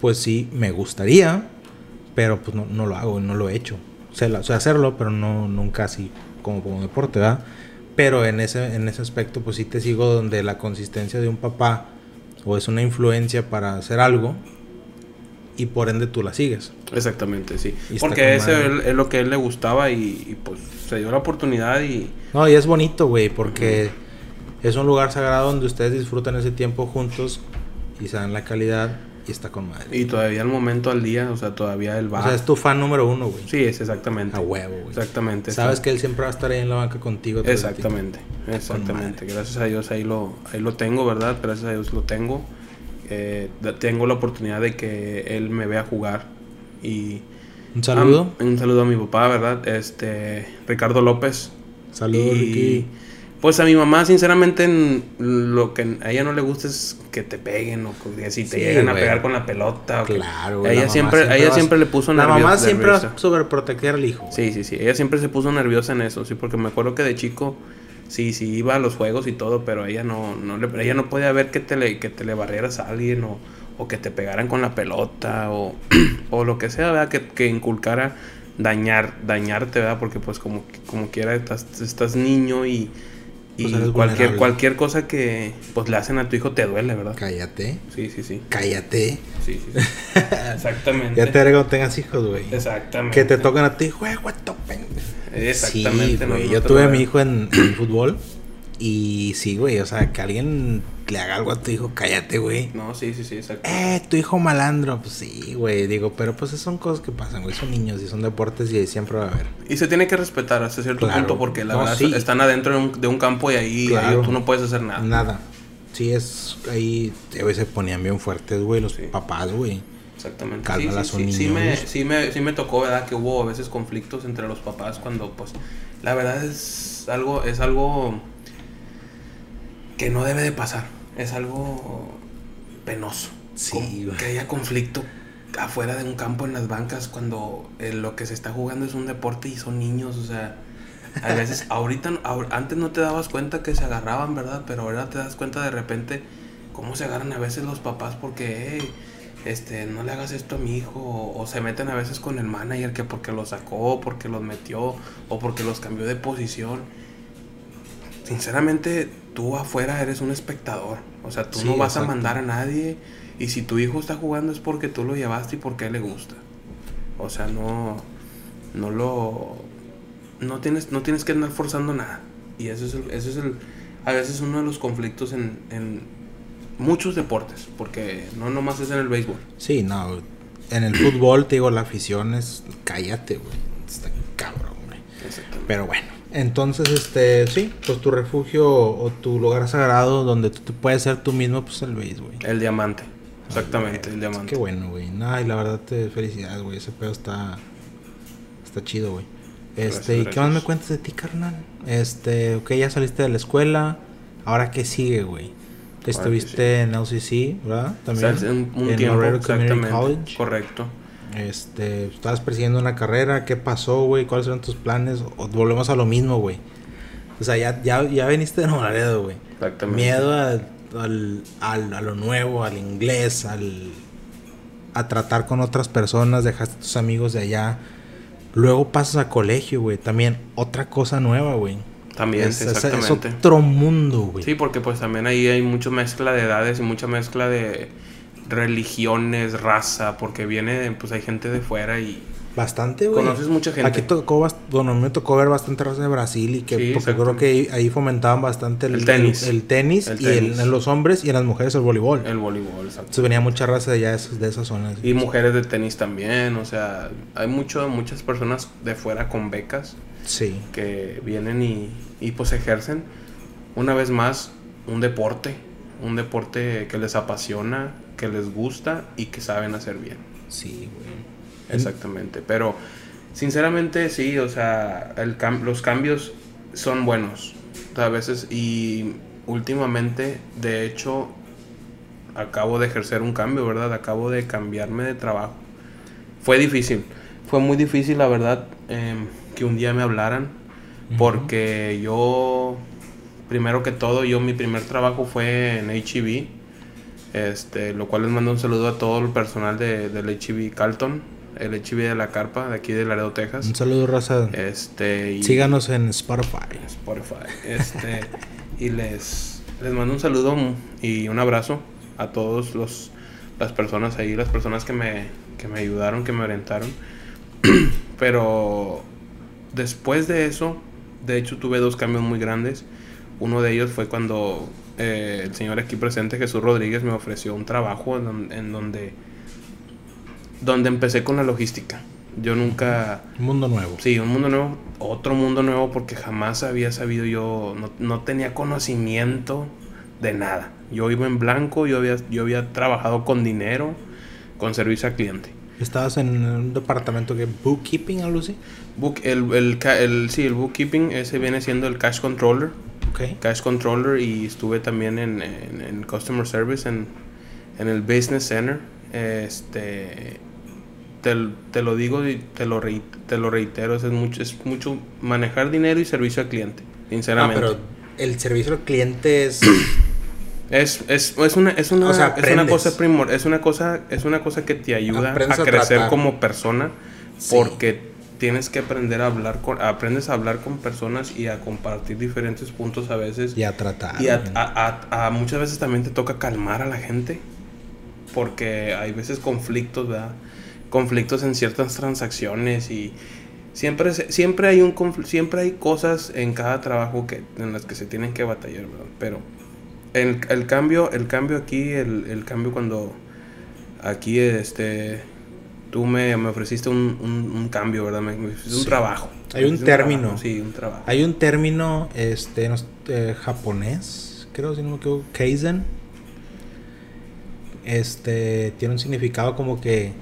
[SPEAKER 1] pues sí, me gustaría, pero pues no, no lo hago, no lo he hecho. Sé, la- sé hacerlo, pero no nunca así como como deporte, ¿verdad? Pero en ese, en ese aspecto, pues sí te sigo donde la consistencia de un papá o es una influencia para hacer algo y por ende tú la sigues.
[SPEAKER 2] Exactamente, sí.
[SPEAKER 1] Y
[SPEAKER 2] Porque ese
[SPEAKER 1] madre.
[SPEAKER 2] es, lo que a él le gustaba y, y, pues se dio la oportunidad y...
[SPEAKER 1] No, y es bonito, güey, porque es un lugar sagrado donde ustedes disfrutan ese tiempo juntos y se dan la calidad y está con madre.
[SPEAKER 2] Y todavía al momento al día, o sea, todavía él va.
[SPEAKER 1] O sea, es tu fan número uno, güey.
[SPEAKER 2] Sí, es exactamente.
[SPEAKER 1] A huevo, güey.
[SPEAKER 2] Exactamente.
[SPEAKER 1] Sabes que él siempre va a estar ahí en la banca contigo. todo el.
[SPEAKER 2] Exactamente, exactamente. Gracias a Dios ahí lo, ahí lo tengo, ¿verdad? Gracias a Dios lo tengo. Eh, tengo la oportunidad de que él me vea jugar. Y
[SPEAKER 1] Un saludo.
[SPEAKER 2] Ah, un saludo a mi papá, ¿verdad? Este, Ricardo López.
[SPEAKER 1] Saludos,
[SPEAKER 2] Y,
[SPEAKER 1] Ricky.
[SPEAKER 2] Pues a mi mamá, sinceramente, en- lo que a ella no le gusta es que te peguen o que si te
[SPEAKER 1] Sí,
[SPEAKER 2] llegan a pegar con la pelota. o
[SPEAKER 1] Claro, güey, la
[SPEAKER 2] ella siempre, ella siempre le puso
[SPEAKER 1] La
[SPEAKER 2] nerviosa.
[SPEAKER 1] mamá siempre va a sobreproteger al hijo.
[SPEAKER 2] Sí, sí, sí. Ella siempre se puso nerviosa en eso, sí, porque me acuerdo que de chico, sí, sí iba a los juegos y todo, pero ella no, no le, ella no podía ver que te le, que te le barrieras a alguien o, o que te pegaran con la pelota o, o lo que sea, ¿verdad? Que, que inculcara dañar, dañarte, ¿verdad? Porque pues como, como quiera estás, estás niño y, y
[SPEAKER 1] Pues
[SPEAKER 2] cualquier, cualquier cosa que pues le hacen a tu hijo te duele, ¿verdad?
[SPEAKER 1] Cállate.
[SPEAKER 2] Sí, sí, sí.
[SPEAKER 1] Cállate.
[SPEAKER 2] Sí, sí, sí. Exactamente.
[SPEAKER 1] Ya te haré cuando tengas hijos, güey.
[SPEAKER 2] Exactamente.
[SPEAKER 1] Que te tocan a ti, juego, topen.
[SPEAKER 2] Exactamente.
[SPEAKER 1] Sí, güey.
[SPEAKER 2] no
[SPEAKER 1] Yo tuve a mi hijo en, en fútbol. Y sí, güey. O sea, que alguien le haga algo a tu hijo, cállate, güey.
[SPEAKER 2] No, sí, sí, sí, exacto.
[SPEAKER 1] Eh, tu hijo malandro. Pues sí, güey. Digo, pero pues son cosas que pasan, güey. Son niños y son deportes y siempre va a haber.
[SPEAKER 2] Y se tiene que respetar hasta cierto
[SPEAKER 1] Claro.
[SPEAKER 2] punto porque la
[SPEAKER 1] No,
[SPEAKER 2] verdad
[SPEAKER 1] sí.
[SPEAKER 2] están adentro de un, de un campo y ahí,
[SPEAKER 1] Claro.
[SPEAKER 2] tú no puedes hacer nada.
[SPEAKER 1] Nada. Sí, es ahí. A veces se ponían bien fuertes, güey, los
[SPEAKER 2] Sí.
[SPEAKER 1] papás, güey.
[SPEAKER 2] Exactamente.
[SPEAKER 1] Cálmala,
[SPEAKER 2] sí, sí, sí, me, sí, me, sí me tocó, ¿verdad? Que hubo a veces conflictos entre los papás cuando, pues, la verdad es algo, es algo que no debe de pasar. Es algo penoso.
[SPEAKER 1] Sí.
[SPEAKER 2] Que haya conflicto afuera de un campo en las bancas cuando eh, lo que se está jugando es un deporte y son niños, o sea... a veces, ahorita, antes no te dabas cuenta que se agarraban, ¿verdad? Pero ahora te das cuenta de repente cómo se agarran a veces los papás porque, hey, este, no le hagas esto a mi hijo, o, se meten a veces con el manager que porque lo sacó, porque los metió, o porque los cambió de posición. Sinceramente, tú afuera eres un espectador, o sea, tú no vas a mandar a nadie, y si tu hijo está jugando es porque tú lo llevaste y porque a él le gusta. O sea, no, no lo, no tienes, no tienes que andar forzando nada. Y eso es, el, eso es el, a veces uno de los conflictos en, en muchos deportes, porque no nomás es en el béisbol.
[SPEAKER 1] Sí, no. En el fútbol, te digo, la afición es. Cállate, güey. Está cabrón, güey. Pero bueno. Entonces, este, sí, pues tu refugio o tu lugar sagrado donde tú puedes ser tú mismo, pues el béisbol,
[SPEAKER 2] güey. El diamante. Exactamente, el diamante.
[SPEAKER 1] Qué bueno, güey. Nada, y la verdad te felicidades, güey. Ese pedo está. Está chido, güey. Este, ¿y qué más me cuentas de ti, carnal? Este, ok, ya saliste de la escuela. Ahora, ¿qué sigue, güey? Estuviste en LCC, ¿verdad?
[SPEAKER 2] También. un, tiempo, exactamente. College. Correcto.
[SPEAKER 1] Este, estabas persiguiendo una carrera, ¿qué pasó, güey? ¿Cuáles eran tus planes? O volvemos a lo mismo, güey. O sea, ya, ya, ya viniste de Nuevo güey. Exactamente. Miedo al, al, a lo nuevo, al inglés, al, a tratar con otras personas, dejaste a tus amigos de allá. Luego pasas a colegio, güey. También otra cosa nueva, güey.
[SPEAKER 2] También, es,
[SPEAKER 1] exactamente. Es otro mundo, güey.
[SPEAKER 2] Sí, porque pues también ahí hay mucha mezcla de edades y mucha mezcla de religiones, raza, porque viene, pues hay gente de fuera y...
[SPEAKER 1] Bastante, güey.
[SPEAKER 2] Conoces mucha gente.
[SPEAKER 1] Aquí tocó, bueno, me tocó ver bastante raza de Brasil y que porque creo que ahí fomentaban bastante el, tenis. El, tenis y en los hombres y en las mujeres el voleibol.
[SPEAKER 2] El voleibol, exacto.
[SPEAKER 1] Entonces venía mucha raza de allá de esas zonas.
[SPEAKER 2] Y mujeres de tenis también, o sea, hay mucho, muchas personas de fuera con becas.
[SPEAKER 1] Sí.
[SPEAKER 2] Que vienen y, y pues ejercen una vez más un deporte, un deporte que les apasiona, que les gusta y que saben hacer bien.
[SPEAKER 1] Sí, güey.
[SPEAKER 2] Exactamente, pero sinceramente sí, o sea, el los cambios son buenos a veces y últimamente, de hecho, acabo de ejercer un cambio, ¿verdad? Acabo de cambiarme de trabajo. Fue difícil, fue muy difícil, la verdad, em, que un día me hablaran, porque yo, primero que todo, yo mi primer trabajo fue en HEB, este, lo cual les mando un saludo a todo el personal de, del HEB Carlton, el HEB de la Carpa, de aquí de Laredo, Texas.
[SPEAKER 1] Un saludo, raza.
[SPEAKER 2] Este,
[SPEAKER 1] Síganos en Spotify.
[SPEAKER 2] Spotify. Este, y les, les mando un saludo y un abrazo a todos los las personas ahí, las personas que me, que me ayudaron, que me orientaron. Pero después de eso, de hecho tuve dos cambios muy grandes. Uno de ellos fue cuando eh, el señor aquí presente, Jesús Rodríguez, me ofreció un trabajo en, donde, donde empecé con la logística. Yo nunca...
[SPEAKER 1] Un mundo nuevo.
[SPEAKER 2] Sí, un mundo nuevo, otro mundo nuevo porque jamás había sabido yo, no, no tenía conocimiento de nada. Yo iba en blanco, yo había, yo había trabajado con dinero, con servicio al cliente.
[SPEAKER 1] ¿Estabas en un departamento de bookkeeping, algo así?
[SPEAKER 2] Book, el, el, el, sí, el bookkeeping, ese viene siendo el cash controller.
[SPEAKER 1] Okay.
[SPEAKER 2] Cash controller y estuve también en, en, customer service, en, en, el business center. Este, te, te lo digo y te lo, te lo reitero, es mucho, es mucho manejar dinero y servicio al cliente, sinceramente. Ah, pero
[SPEAKER 1] el servicio al cliente es...
[SPEAKER 2] Es, es, es, una, es, una, es una cosa primor, es una cosa, es una cosa que te ayuda a crecer como persona porque tienes que aprender a hablar con, aprendes a hablar con personas y a compartir diferentes puntos a veces.
[SPEAKER 1] Y a tratar.
[SPEAKER 2] Y a, a, a, muchas veces también te toca calmar a la gente porque hay veces conflictos, ¿verdad? Conflictos en ciertas transacciones y siempre, siempre hay un siempre hay cosas en cada trabajo que, en las que se tienen que batallar, ¿verdad? Pero el, el cambio, el cambio aquí, el, el, cambio cuando aquí este tú me, me ofreciste un, un, cambio, ¿verdad? Me, ofreciste un trabajo.
[SPEAKER 1] Hay un término.
[SPEAKER 2] sí, un trabajo.
[SPEAKER 1] Hay un término este eh, japonés, creo si no me equivoco, kaizen. Este tiene un significado como que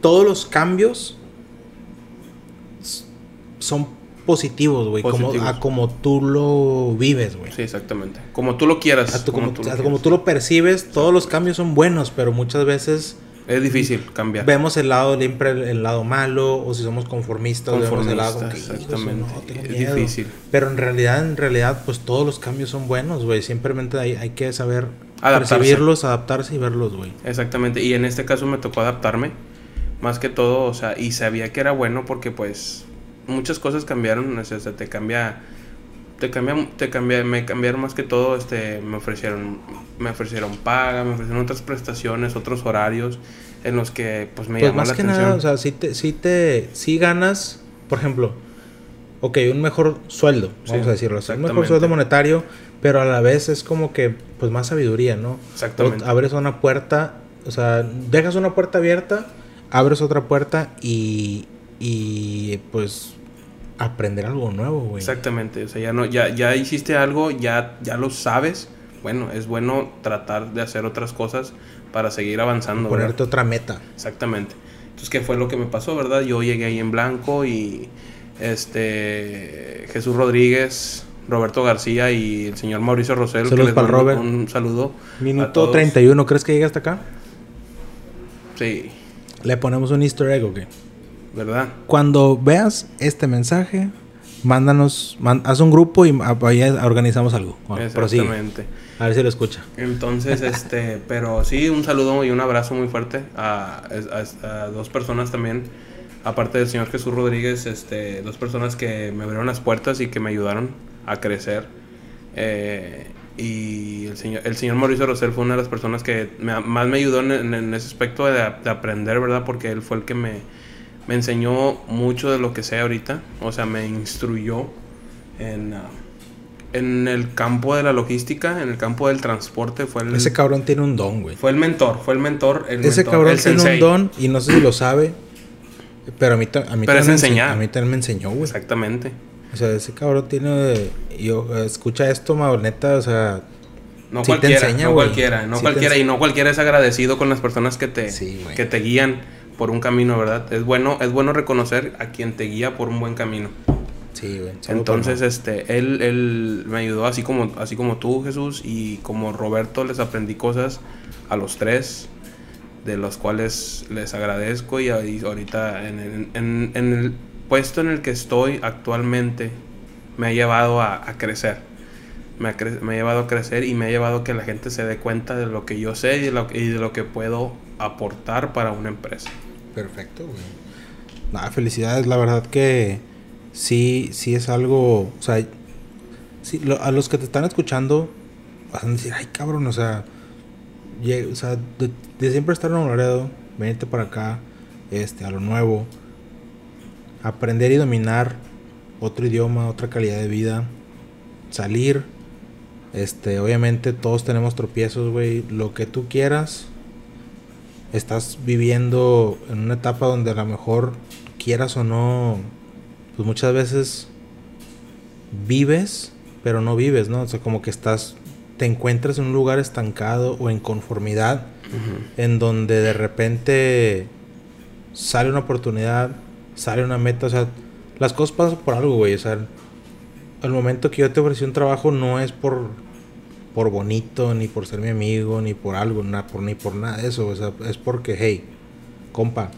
[SPEAKER 1] todos los cambios son positivos, güey. Como, a como tú lo vives, güey.
[SPEAKER 2] Sí, exactamente. Como tú lo quieras.
[SPEAKER 1] como, tú, lo, como, tú lo percibes, todos los cambios son buenos, pero muchas veces
[SPEAKER 2] Es difícil cambiar.
[SPEAKER 1] Vemos el lado siempre el, el lado malo, o si somos conformistas, vemos el lado que,
[SPEAKER 2] Conformistas,
[SPEAKER 1] "Hijo de su-
[SPEAKER 2] exactamente.
[SPEAKER 1] no, tengo
[SPEAKER 2] Es
[SPEAKER 1] miedo".
[SPEAKER 2] difícil.
[SPEAKER 1] Pero en realidad, en realidad, pues todos los cambios son buenos, güey. Simplemente hay, hay que saber
[SPEAKER 2] Adaptarse.
[SPEAKER 1] percibirlos, adaptarse y verlos, güey.
[SPEAKER 2] Exactamente, y en este caso me tocó adaptarme, más que todo, o sea, y sabía que era bueno porque pues muchas cosas cambiaron, o sea, se te cambia, te cambia, te cambia, me cambiaron más que todo, este, me ofrecieron, me ofrecieron paga, me ofrecieron otras prestaciones, otros horarios en los que pues me
[SPEAKER 1] Pues
[SPEAKER 2] llamó
[SPEAKER 1] más
[SPEAKER 2] la
[SPEAKER 1] que
[SPEAKER 2] atención.
[SPEAKER 1] nada, o sea, si te, si te, si ganas, por ejemplo, ok, un mejor sueldo, vamos
[SPEAKER 2] Sí,
[SPEAKER 1] a decirlo, un mejor sueldo monetario, pero a la vez es como que, pues más sabiduría, ¿no?
[SPEAKER 2] Exactamente.
[SPEAKER 1] O abres una puerta, o sea, dejas una puerta abierta, abres otra puerta y, y pues aprender algo nuevo, güey.
[SPEAKER 2] Exactamente, o sea, ya no, ya, ya hiciste algo, ya, ya lo sabes. Bueno, es bueno tratar de hacer otras cosas para seguir avanzando. ¿verdad?
[SPEAKER 1] Ponerte otra meta.
[SPEAKER 2] Exactamente. Entonces, ¿qué fue lo que me pasó, verdad? Yo llegué ahí en blanco y este Jesús Rodríguez, Roberto García y el señor Mauricio Rosel.
[SPEAKER 1] Saludos
[SPEAKER 2] mando
[SPEAKER 1] Robert.
[SPEAKER 2] Un saludo.
[SPEAKER 1] Minuto
[SPEAKER 2] todos.
[SPEAKER 1] 31, ¿crees que llega hasta acá?
[SPEAKER 2] Sí,
[SPEAKER 1] Le ponemos un easter egg, ¿ok?
[SPEAKER 2] ¿Verdad?
[SPEAKER 1] Cuando veas este mensaje, mándanos, man- haz un grupo y a- ahí organizamos algo. Bueno, prosigue.
[SPEAKER 2] Exactamente.
[SPEAKER 1] A ver si lo escucha.
[SPEAKER 2] Entonces, este, pero sí, un saludo y un abrazo muy fuerte a, a- a dos personas también, aparte del señor Jesús Rodríguez, este, dos personas que me abrieron las puertas y que me ayudaron a crecer. Eh, y el señor, el señor Mauricio Rosell fue una de las personas que me- más me ayudó en, en- en ese aspecto de, de aprender, ¿verdad? Porque él fue el que me, me enseñó mucho de lo que sé ahorita, o sea, me instruyó en... ah, en el campo de la logística, en el campo del transporte, fue el,
[SPEAKER 1] Ese cabrón tiene un don, güey.
[SPEAKER 2] fue el mentor, fue el mentor, el
[SPEAKER 1] Ese
[SPEAKER 2] mentor,
[SPEAKER 1] cabrón
[SPEAKER 2] el
[SPEAKER 1] tiene un don y no sé si lo sabe. Pero a mí, a mí también me. A mí también me enseñó, güey.
[SPEAKER 2] Exactamente.
[SPEAKER 1] O sea, ese cabrón tiene. Yo, escucha esto, ma, neta, o sea.
[SPEAKER 2] No
[SPEAKER 1] Sí te
[SPEAKER 2] cualquiera,
[SPEAKER 1] enseña,
[SPEAKER 2] no cualquiera, no
[SPEAKER 1] Sí
[SPEAKER 2] cualquiera, y no cualquiera es agradecido con las personas que te,
[SPEAKER 1] Sí,
[SPEAKER 2] que te guían por un camino, ¿verdad? Es bueno, es bueno reconocer a quien te guía por un buen camino.
[SPEAKER 1] Sí, güey.
[SPEAKER 2] Entonces, este, él, él me ayudó así como, así como tú, Jesús, y como Roberto les aprendí cosas a los tres, de los cuales les agradezco y ahorita en, el- en- en el puesto en el que estoy actualmente me ha llevado a, a crecer. Me ha, me ha llevado a crecer y me ha llevado a que la gente se dé cuenta de lo que yo sé y de lo, y de lo que puedo aportar para una empresa.
[SPEAKER 1] Perfecto, güey. Nada, felicidades. La verdad que sí, sí es algo. O sea, sí, lo- a los que te están escuchando van a decir, ay, cabrón, o sea, lle- o sea de, de siempre estar en Laredo, venirte para acá, este, a lo nuevo, aprender y dominar otro idioma, otra calidad de vida, salir. Este, obviamente todos tenemos tropiezos, güey. Lo que tú quieras, estás viviendo en una etapa donde a lo mejor quieras o no, pues muchas veces vives, pero no vives, ¿no? O sea, como que estás, te encuentras en un lugar estancado o en conformidad, en donde de repente sale una oportunidad, sale una meta, o sea, las cosas pasan por algo, güey, o sea, al momento que yo te ofrecí un trabajo no es por por bonito, ni por ser mi amigo, ni por algo, na- por, ni por nada de eso. O sea, es porque, hey, compa,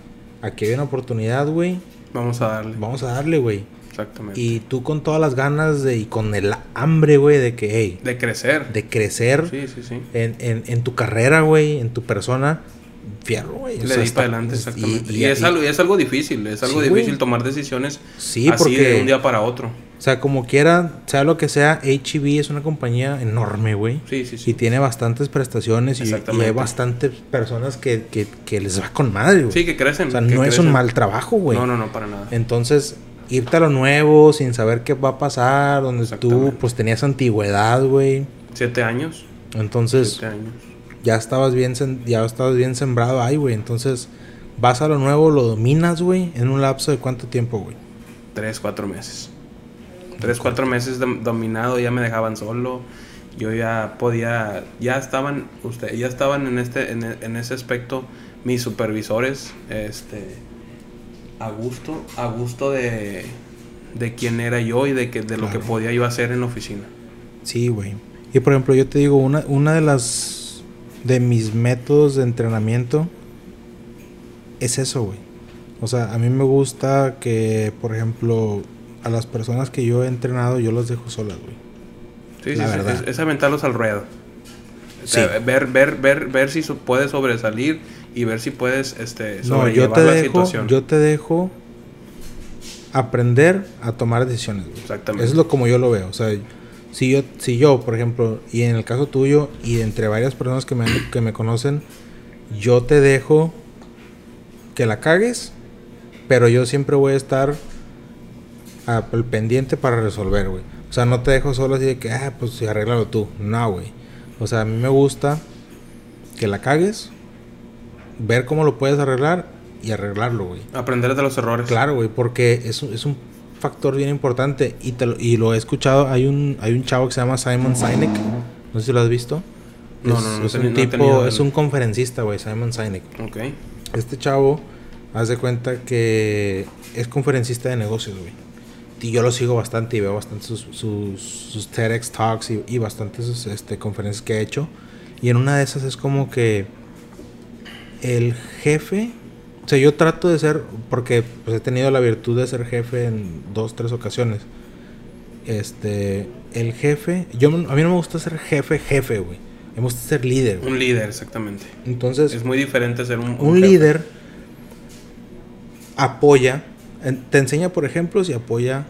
[SPEAKER 1] aquí hay una oportunidad, güey.
[SPEAKER 2] Vamos a darle.
[SPEAKER 1] Vamos a darle, güey.
[SPEAKER 2] Exactamente.
[SPEAKER 1] Y tú con todas las ganas de, y con el hambre, güey, de que, hey,
[SPEAKER 2] de crecer.
[SPEAKER 1] de crecer
[SPEAKER 2] Sí, sí, sí.
[SPEAKER 1] en, en, en tu carrera, güey, en tu persona, fierro, güey. O
[SPEAKER 2] Le
[SPEAKER 1] sea,
[SPEAKER 2] di
[SPEAKER 1] está-
[SPEAKER 2] para adelante, exactamente. Y,
[SPEAKER 1] y-
[SPEAKER 2] es, algo, y es algo difícil, es algo
[SPEAKER 1] Sí,
[SPEAKER 2] difícil tomar decisiones
[SPEAKER 1] Sí,
[SPEAKER 2] así
[SPEAKER 1] porque-
[SPEAKER 2] de un día para otro.
[SPEAKER 1] O sea, como quiera, sea lo que sea, HEB es una compañía enorme, güey.
[SPEAKER 2] Sí, sí, sí.
[SPEAKER 1] Y tiene bastantes prestaciones y, y hay bastantes personas que, que, que les va con madre, güey.
[SPEAKER 2] Sí, que crecen.
[SPEAKER 1] o sea, no es un mal trabajo, güey.
[SPEAKER 2] No, no, no, para nada.
[SPEAKER 1] Entonces, irte a lo nuevo sin saber qué va a pasar, donde tú pues tenías antigüedad, güey.
[SPEAKER 2] Siete años.
[SPEAKER 1] Entonces,
[SPEAKER 2] Siete años.
[SPEAKER 1] ya estabas bien ya estabas bien sembrado ahí, güey. Entonces, vas a lo nuevo, lo dominas, güey, en un lapso de cuánto tiempo, güey.
[SPEAKER 2] Tres, cuatro meses. Tres, cuatro meses dom- dominado, ya me dejaban solo. Yo ya podía, ya estaban, usted, ya estaban en este, en, e- en ese aspecto mis supervisores, este, a gusto, a gusto de, de quién era yo y de que, de lo que podía yo hacer en la oficina.
[SPEAKER 1] Sí, güey. Y por ejemplo, yo te digo, una, una de las de mis métodos de entrenamiento es eso, güey. O sea, a mí me gusta que, por ejemplo, a las personas que yo he entrenado, yo los dejo solas, güey.
[SPEAKER 2] Sí,
[SPEAKER 1] La
[SPEAKER 2] sí,
[SPEAKER 1] verdad.
[SPEAKER 2] Es, es aventarlos al ruedo. O
[SPEAKER 1] Sí.
[SPEAKER 2] sea, ver, ver, ver, ver si so- puedes sobresalir y ver si puedes este,
[SPEAKER 1] No, yo
[SPEAKER 2] sobrellevar
[SPEAKER 1] te
[SPEAKER 2] la
[SPEAKER 1] dejo,
[SPEAKER 2] situación.
[SPEAKER 1] yo te dejo aprender a tomar decisiones, güey.
[SPEAKER 2] Exactamente.
[SPEAKER 1] Eso es lo como yo lo veo. O sea, si yo, si yo, por ejemplo, y en el caso tuyo, y entre varias personas que me, que me conocen, yo te dejo que la cagues, pero yo siempre voy a estar al pendiente para resolver, güey. O sea, no te dejo solo así de que, ah, pues arréglalo tú. No, güey. O sea, a mí me gusta que la cagues, ver cómo lo puedes arreglar y arreglarlo, güey.
[SPEAKER 2] Aprender de los errores.
[SPEAKER 1] Claro, güey, porque es, un- es un factor bien importante y, te lo, y lo he escuchado. Hay un, hay un chavo que se llama Simon Sinek. No sé si lo has visto.
[SPEAKER 2] No,
[SPEAKER 1] es,
[SPEAKER 2] no, no
[SPEAKER 1] es un
[SPEAKER 2] no
[SPEAKER 1] tipo, es un conferencista, güey, Simon Sinek.
[SPEAKER 2] Ok.
[SPEAKER 1] Este chavo, haz de cuenta que es conferencista de negocios, güey. Y yo lo sigo bastante y veo bastante sus, sus, sus TEDx Talks y, y bastantes sus, este, conferencias que ha hecho. Y en una de esas es como que el jefe, o sea, yo trato de ser, porque pues, he tenido la virtud de ser jefe en dos, tres ocasiones. Este, el jefe, yo a mí no me gusta ser jefe, jefe, güey. Me gusta ser líder, güey.
[SPEAKER 2] Un líder, exactamente.
[SPEAKER 1] Entonces,
[SPEAKER 2] Es muy diferente ser un,
[SPEAKER 1] un
[SPEAKER 2] jefe.
[SPEAKER 1] líder apoya, te enseña por ejemplos y apoya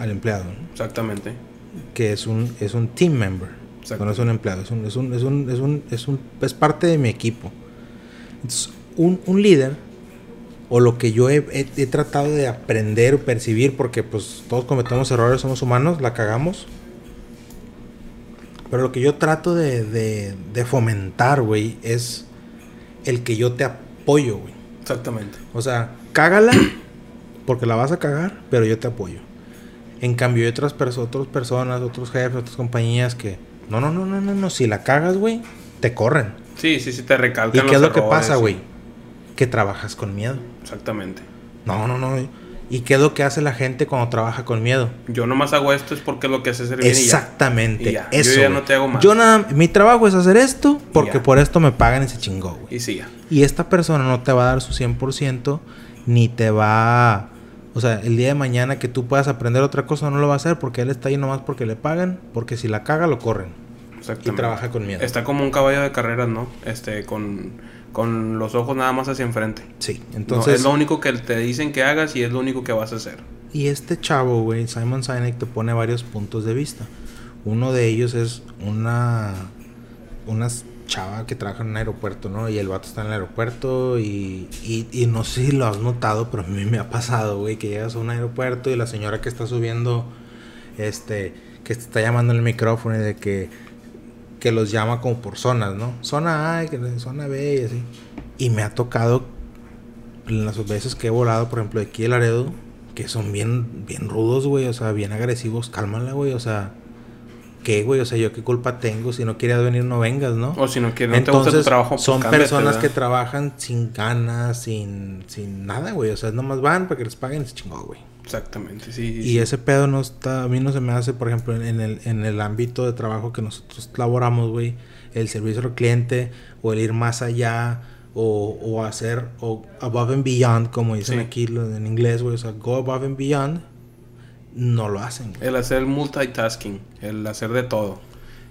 [SPEAKER 1] al empleado, ¿no?
[SPEAKER 2] Exactamente.
[SPEAKER 1] que es un, es un team member, no es un empleado, es, un, es, un, es, un, es, un, es, parte de mi equipo. Entonces, un, un líder, o lo que yo he, he- he tratado de aprender o percibir, porque pues todos cometemos errores, somos humanos, la cagamos. Pero lo que yo trato de, de, de fomentar, güey, es el que yo te apoyo, güey.
[SPEAKER 2] Exactamente.
[SPEAKER 1] O sea, cágala porque la vas a cagar, pero yo te apoyo. En cambio, hay otras, perso- otras personas, otros jefes, otras compañías que... No, no, no, no, no, no. Si la cagas, güey, te corren.
[SPEAKER 2] Sí, sí, sí, te recalcan
[SPEAKER 1] ¿Y qué es lo que pasa,
[SPEAKER 2] sí.
[SPEAKER 1] güey? Que trabajas con miedo.
[SPEAKER 2] Exactamente.
[SPEAKER 1] No, no, no. ¿Y qué es lo que hace la gente cuando trabaja con miedo?
[SPEAKER 2] Yo nomás hago esto es porque es lo que hace ser bien y ya.
[SPEAKER 1] Exactamente.
[SPEAKER 2] Y ya.
[SPEAKER 1] Eso.
[SPEAKER 2] Yo ya no te hago más.
[SPEAKER 1] Yo nada, mi trabajo es hacer esto porque por esto me pagan y se chingó, güey.
[SPEAKER 2] Y siga.
[SPEAKER 1] Y esta persona no te va a dar su 100% ni te va a... O sea, el día de mañana que tú puedas aprender otra cosa no lo va a hacer porque él está ahí nomás porque le pagan, porque si la caga lo corren. Y trabaja con miedo.
[SPEAKER 2] Está como un caballo de carreras, ¿no? Este, con, con los ojos nada más hacia enfrente.
[SPEAKER 1] Sí,
[SPEAKER 2] Entonces, es lo único que te dicen que hagas y es lo único que vas a hacer.
[SPEAKER 1] Y este chavo, güey, Simon Sinek te pone varios puntos de vista. Uno de ellos es una... Una chava que trabaja en un aeropuerto, ¿no? Y el vato está en el aeropuerto y, y, no sé si lo has notado, pero a mí me ha pasado, güey, que llegas a un aeropuerto y la señora que está subiendo, este, que está llamando en el micrófono y de que, que los llama como por zonas, ¿no? Zona A, zona B y así. Y me ha tocado las veces que he volado, por ejemplo, de aquí de Laredo, que son bien, bien rudos, güey, o sea, bien agresivos, cálmala, güey, o sea, ¿qué, güey? O sea, yo qué culpa tengo, si no quieres venir, no vengas, ¿no?
[SPEAKER 2] O si no, que no te gusta tu trabajo, pues
[SPEAKER 1] son
[SPEAKER 2] cámbiate,
[SPEAKER 1] personas
[SPEAKER 2] ¿verdad?
[SPEAKER 1] que trabajan sin ganas, sin, sin nada, güey, o sea, nomás van para que les paguen se chingó, güey.
[SPEAKER 2] Exactamente, sí.
[SPEAKER 1] Y
[SPEAKER 2] sí.
[SPEAKER 1] ese pedo no está, a mí no se me hace, por ejemplo, en el, en el ámbito de trabajo que nosotros laboramos, güey, el servicio al cliente o el ir más allá o, o hacer o above and beyond, como dicen
[SPEAKER 2] Sí.
[SPEAKER 1] aquí en inglés, güey, o sea, go above and beyond, no lo hacen. güey.
[SPEAKER 2] El hacer multitasking, el hacer de todo.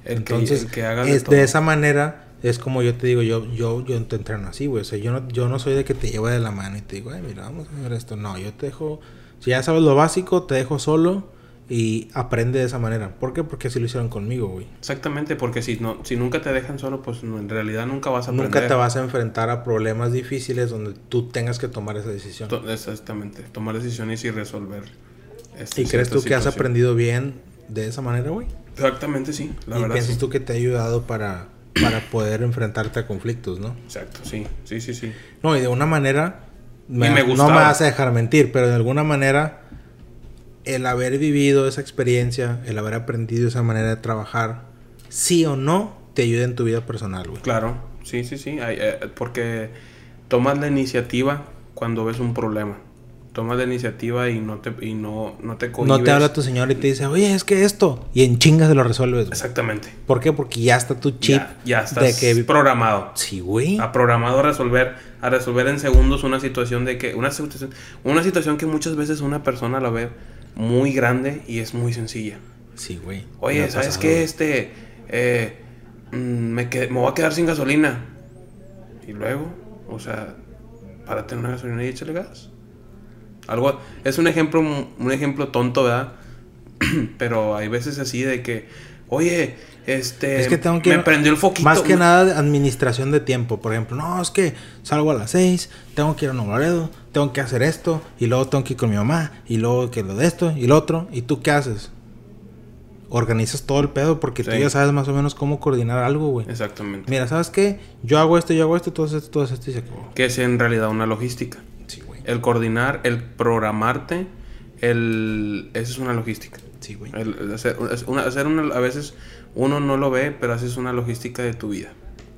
[SPEAKER 2] El
[SPEAKER 1] Entonces,
[SPEAKER 2] que, el que hagas
[SPEAKER 1] es,
[SPEAKER 2] de todo.
[SPEAKER 1] de esa manera es como yo te digo, yo yo yo te entreno así, güey, o sea, yo no yo no soy de que te llevo de la mano y te digo, "Ay, mira, vamos a hacer esto." No, yo te dejo si ya sabes lo básico, te dejo solo y aprende de esa manera. ¿Por qué? Porque así lo hicieron conmigo, güey.
[SPEAKER 2] Exactamente, porque si no, si nunca te dejan solo, pues no, en realidad nunca vas a aprender.
[SPEAKER 1] Nunca te vas a enfrentar a problemas difíciles donde tú tengas que tomar esa decisión.
[SPEAKER 2] To- Exactamente, tomar decisiones y resolver. Este,
[SPEAKER 1] ¿Y crees tú que has aprendido bien de esa manera, güey?
[SPEAKER 2] Exactamente, sí, la
[SPEAKER 1] ¿Y
[SPEAKER 2] verdad.
[SPEAKER 1] piensas
[SPEAKER 2] sí.
[SPEAKER 1] tú que te ha ayudado para, para poder enfrentarte a conflictos, no?
[SPEAKER 2] Exacto, sí, sí, sí, sí.
[SPEAKER 1] No, y de una manera.
[SPEAKER 2] me
[SPEAKER 1] no me vas a dejar mentir, pero de alguna manera. El haber vivido esa experiencia, el haber aprendido esa manera de trabajar, sí o no, te ayuda en tu vida personal, güey.
[SPEAKER 2] Claro, sí, sí, sí. eh, porque tomas la iniciativa cuando ves un problema. Tomas la iniciativa y no te, y no, no te
[SPEAKER 1] No te habla tu señor y te dice, oye, es que esto. Y en chingas se lo resuelves. güey.
[SPEAKER 2] Exactamente.
[SPEAKER 1] ¿Por qué? Porque ya está tu chip.
[SPEAKER 2] Ya, ya estás programado.
[SPEAKER 1] Sí, güey.
[SPEAKER 2] A programado a resolver, a resolver en segundos una situación de que, una situación, una situación que muchas veces una persona la ve muy grande y es muy sencilla.
[SPEAKER 1] Sí, güey.
[SPEAKER 2] Oye, ¿sabes qué? Este, eh, mm, me, qued- me voy a quedar sin gasolina. Y luego, o sea, para tener una gasolina y échale gas. Algo, es un ejemplo, un ejemplo tonto, ¿verdad? Pero hay veces así de que, oye, este,
[SPEAKER 1] Es que tengo que
[SPEAKER 2] me prendió el foquito.
[SPEAKER 1] Más que nada de administración de tiempo. Por ejemplo, no, es que salgo a las 6, tengo que ir a Nuevo Laredo, tengo que hacer esto, y luego tengo que ir con mi mamá, y luego que lo de esto, y lo otro. ¿Y tú qué haces? Organizas todo el pedo porque tú ya sabes más o menos cómo coordinar algo, güey.
[SPEAKER 2] Exactamente.
[SPEAKER 1] Mira, ¿sabes qué? Yo hago esto, yo hago esto, todo esto, todo esto y se acabó.
[SPEAKER 2] Que es en realidad una logística.
[SPEAKER 1] Güey.
[SPEAKER 2] El coordinar, el programarte, el, eso es una logística.
[SPEAKER 1] Sí, güey.
[SPEAKER 2] El- hacer, una- hacer una- a veces uno no lo ve, pero haces una logística de tu vida,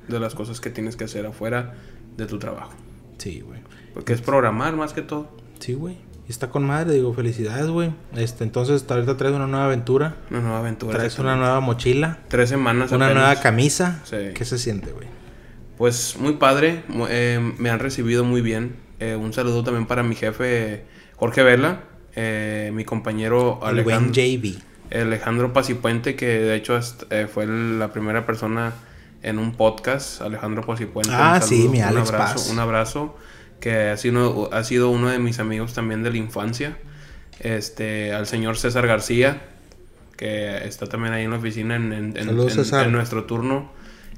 [SPEAKER 2] de las cosas que tienes que hacer afuera de tu trabajo.
[SPEAKER 1] Sí, güey.
[SPEAKER 2] Porque es programar más que todo.
[SPEAKER 1] Sí, güey. Y está con madre, digo, felicidades, güey. Este, entonces, ahorita traes una nueva aventura.
[SPEAKER 2] Una nueva aventura.
[SPEAKER 1] Traes una nueva mochila.
[SPEAKER 2] Tres semanas
[SPEAKER 1] Una
[SPEAKER 2] apenas.
[SPEAKER 1] nueva camisa.
[SPEAKER 2] Sí.
[SPEAKER 1] ¿Qué se siente, güey?
[SPEAKER 2] Pues muy padre, eh, me han recibido muy bien. Eh, un saludo también para mi jefe Jorge Vela, eh, mi compañero Alejandro. Alejandro Pasipuente, que de hecho eh, fue la primera persona en un podcast, Alejandro Pasipuente.
[SPEAKER 1] Ah,
[SPEAKER 2] un
[SPEAKER 1] sí,
[SPEAKER 2] abrazo,
[SPEAKER 1] Paz.
[SPEAKER 2] Un abrazo, que ha sido, ha sido uno de mis amigos también de la infancia. Este, al señor César García, que está también ahí en la oficina en, en- en-
[SPEAKER 1] Saludos,
[SPEAKER 2] en-
[SPEAKER 1] César.
[SPEAKER 2] en nuestro turno.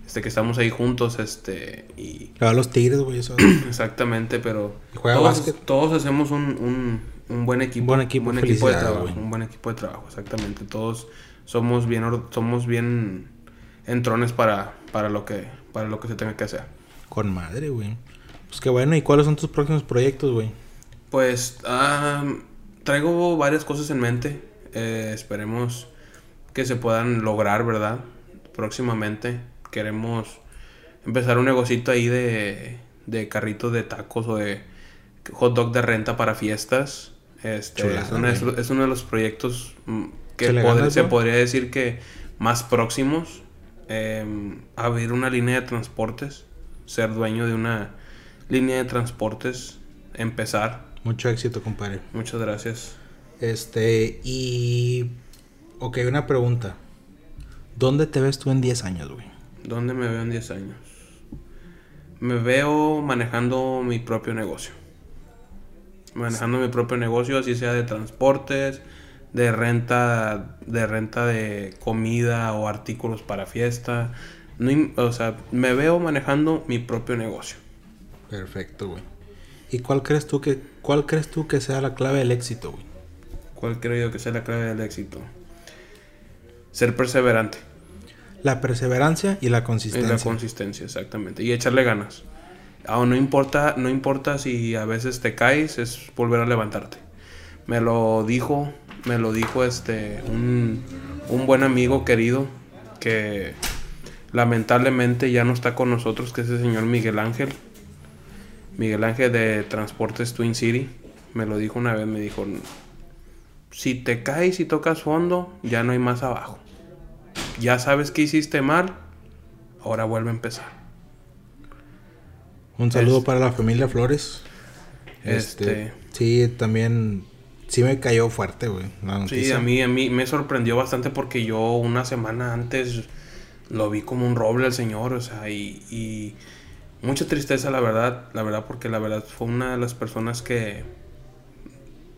[SPEAKER 2] Este, que estamos ahí juntos, este, y
[SPEAKER 1] a los tigres, güey. Eso.
[SPEAKER 2] Exactamente, pero
[SPEAKER 1] Y juega
[SPEAKER 2] todos,
[SPEAKER 1] básquet.
[SPEAKER 2] todos hacemos un, un, un buen equipo.
[SPEAKER 1] Un buen equipo,
[SPEAKER 2] de trabajo.
[SPEAKER 1] güey.
[SPEAKER 2] Un buen equipo de trabajo, exactamente. Todos somos bien somos bien entrones para, para lo que para lo que se tenga que hacer.
[SPEAKER 1] Con madre, güey. Pues qué bueno. ¿Y cuáles son tus próximos proyectos, güey?
[SPEAKER 2] Pues ah, traigo varias cosas en mente. Eh, esperemos que se puedan lograr, ¿verdad? Próximamente queremos empezar un negocito ahí de, de carritos de tacos o de hot dog de renta para fiestas. Este, es, una-
[SPEAKER 1] güey.
[SPEAKER 2] es uno de los proyectos mm, que
[SPEAKER 1] ¿Se
[SPEAKER 2] pod- podría decir que más próximos. Em, abrir una línea de transportes, ser dueño de una línea de transportes, empezar.
[SPEAKER 1] Mucho éxito, compadre.
[SPEAKER 2] Muchas gracias.
[SPEAKER 1] Este, y. Ok, una pregunta. ¿Dónde te ves tú en 10 años, güey?
[SPEAKER 2] ¿Dónde me veo en 10 años? Me veo manejando mi propio negocio. Manejando mi propio negocio, así sea de transportes, de renta, de renta de comida o artículos para fiesta. No o sea, me veo manejando mi propio negocio.
[SPEAKER 1] Perfecto, güey. ¿Y cuál crees tú que cuál crees tú que sea la clave del éxito, güey?
[SPEAKER 2] ¿Cuál creo yo que sea la clave del éxito? Ser perseverante.
[SPEAKER 1] La perseverancia y la consistencia.
[SPEAKER 2] la consistencia, exactamente. Y echarle ganas. Aún no importa, no importa si a veces te caes, es volver a levantarte. Me lo dijo, me lo dijo este un, un buen amigo querido que lamentablemente ya no está con nosotros, que es el señor Miguel Ángel. Miguel Ángel de Transportes Twin City. Me lo dijo una vez, me dijo, si te caes y tocas fondo, ya no hay más abajo. Ya sabes que hiciste mal, ahora vuelve a empezar.
[SPEAKER 1] Un saludo para la familia Flores.
[SPEAKER 2] Este-
[SPEAKER 1] sí, también sí me cayó fuerte, güey,
[SPEAKER 2] Sí, a mí, a mí me sorprendió bastante porque yo una semana antes lo vi como un roble al señor, o sea, y, y mucha tristeza la verdad, la verdad, porque la verdad fue una de las personas que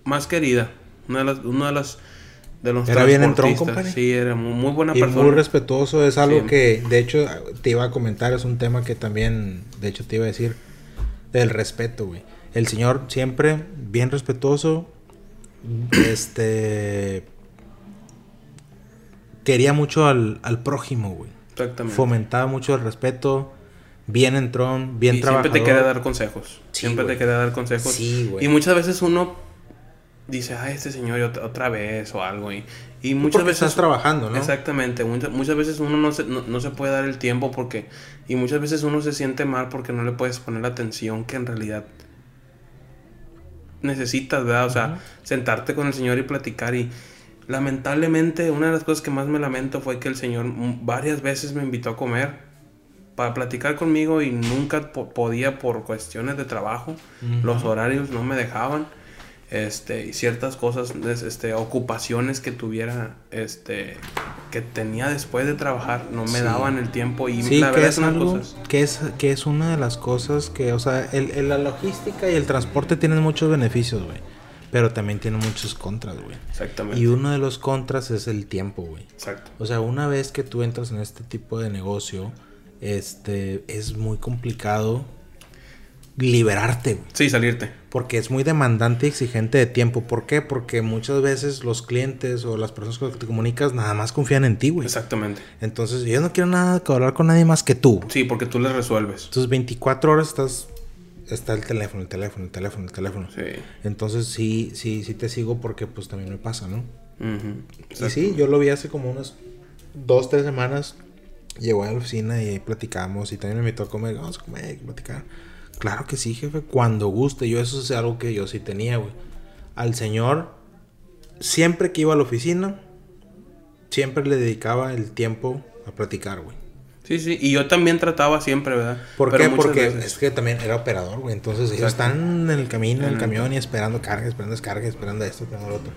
[SPEAKER 2] más querida, una de las, una de las de los
[SPEAKER 1] Era bien entrón,
[SPEAKER 2] transportistas.
[SPEAKER 1] compadre.
[SPEAKER 2] Sí, era muy, muy buena
[SPEAKER 1] y
[SPEAKER 2] persona.
[SPEAKER 1] muy respetuoso, es algo
[SPEAKER 2] Sí.
[SPEAKER 1] que de hecho te iba a comentar, es un tema que también de hecho te iba a decir del respeto, güey. El señor siempre bien respetuoso, este quería mucho al, al prójimo, güey.
[SPEAKER 2] Exactamente.
[SPEAKER 1] Fomentaba mucho el respeto, bien entrón, bien
[SPEAKER 2] y
[SPEAKER 1] trabajador.
[SPEAKER 2] siempre te quería dar consejos.
[SPEAKER 1] Sí,
[SPEAKER 2] siempre
[SPEAKER 1] güey.
[SPEAKER 2] te quería dar consejos.
[SPEAKER 1] Sí, güey.
[SPEAKER 2] Y muchas veces uno dice, ay, este señor otra, otra vez o algo. Y, y muchas
[SPEAKER 1] Porque
[SPEAKER 2] veces...
[SPEAKER 1] estás trabajando, ¿no?
[SPEAKER 2] Exactamente. Muchas, muchas veces uno no se, no, no se puede dar el tiempo porque... Y muchas veces uno se siente mal porque no le puedes poner la atención que en realidad necesitas, ¿verdad? O sea, sentarte con el Señor y platicar y lamentablemente una de las cosas que más me lamento fue que el Señor varias veces me invitó a comer para platicar conmigo y nunca podía por cuestiones de trabajo, los horarios no me dejaban este, y ciertas cosas, este, ocupaciones que tuviera, este, que tenía después de trabajar, no me daban el tiempo y
[SPEAKER 1] la verdad es, algo que es que es una de las cosas que, o sea, el, la logística y el transporte tienen muchos beneficios, güey, pero también tienen muchos contras, güey. Exactamente. Y uno de los contras es el tiempo, güey. Exacto. O sea, una vez que tú entras en este tipo de negocio, este, es muy complicado liberarte.
[SPEAKER 2] Sí, salirte.
[SPEAKER 1] Porque es muy demandante y exigente de tiempo. ¿Por qué? Porque muchas veces los clientes o las personas con las que te comunicas nada más confían en ti, güey.
[SPEAKER 2] Exactamente.
[SPEAKER 1] Entonces, yo no quiero nada que hablar con nadie más que tú.
[SPEAKER 2] Sí, porque tú les resuelves.
[SPEAKER 1] Entonces, 24 horas estás está el teléfono, el teléfono, el teléfono, el teléfono. Sí. Entonces, sí, sí, sí te sigo porque pues también me pasa, ¿no? Y sí, yo lo vi hace como unas dos, tres semanas. Llegó a la oficina y ahí platicamos y también me invitó a comer. Vamos a comer, a platicar. Claro que sí, jefe, cuando guste. Yo eso es algo que yo sí tenía, güey. Al señor, siempre que iba a la oficina, siempre le dedicaba el tiempo a platicar, güey.
[SPEAKER 2] Sí, sí, y yo también trataba siempre, ¿verdad?
[SPEAKER 1] ¿Por qué? Porque es que también era operador, güey. Entonces ellos están en el camino, en el camión y esperando carga, esperando descarga, esperando esto, esperando lo otro.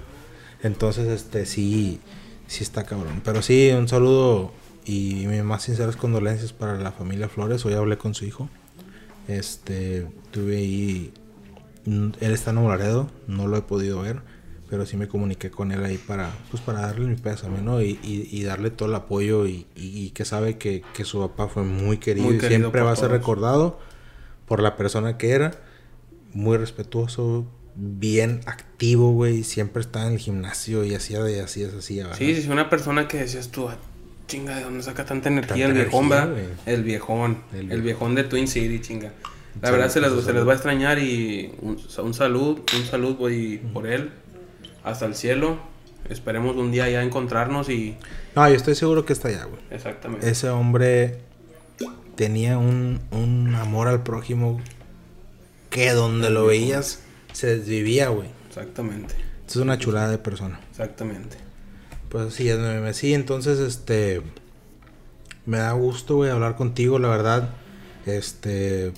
[SPEAKER 1] Entonces, este, sí, sí está cabrón. Pero sí, un saludo y mis más sinceras condolencias para la familia Flores. Hoy hablé con su hijo. Este, tuve ahí, él está en Laredo, no lo he podido ver, pero sí me comuniqué con él ahí para, pues para darle mi pésame, ¿no? Y, y, darle todo el apoyo y, y que sabe que, que, su papá fue muy querido, y siempre va a ser recordado por la persona que era, muy respetuoso, bien activo, güey, siempre estaba en el gimnasio y hacía de así, así,
[SPEAKER 2] ¿verdad? Sí, sí, una persona que decías tú, chinga, ¿de dónde saca tanta energía el viejón, va? El viejón, el viejón de Twin City, chinga. La verdad se les, se les va a extrañar y un, un salud, un salud voy por él hasta el cielo. Esperemos un día ya encontrarnos y...
[SPEAKER 1] No, yo estoy seguro que está allá, güey.
[SPEAKER 2] Exactamente.
[SPEAKER 1] Ese hombre tenía un, un amor al prójimo que donde lo veías se desvivía, güey.
[SPEAKER 2] Exactamente.
[SPEAKER 1] Es una chulada de persona.
[SPEAKER 2] Exactamente.
[SPEAKER 1] Pues sí, sí, entonces este me da gusto, güey, hablar contigo, la verdad. Este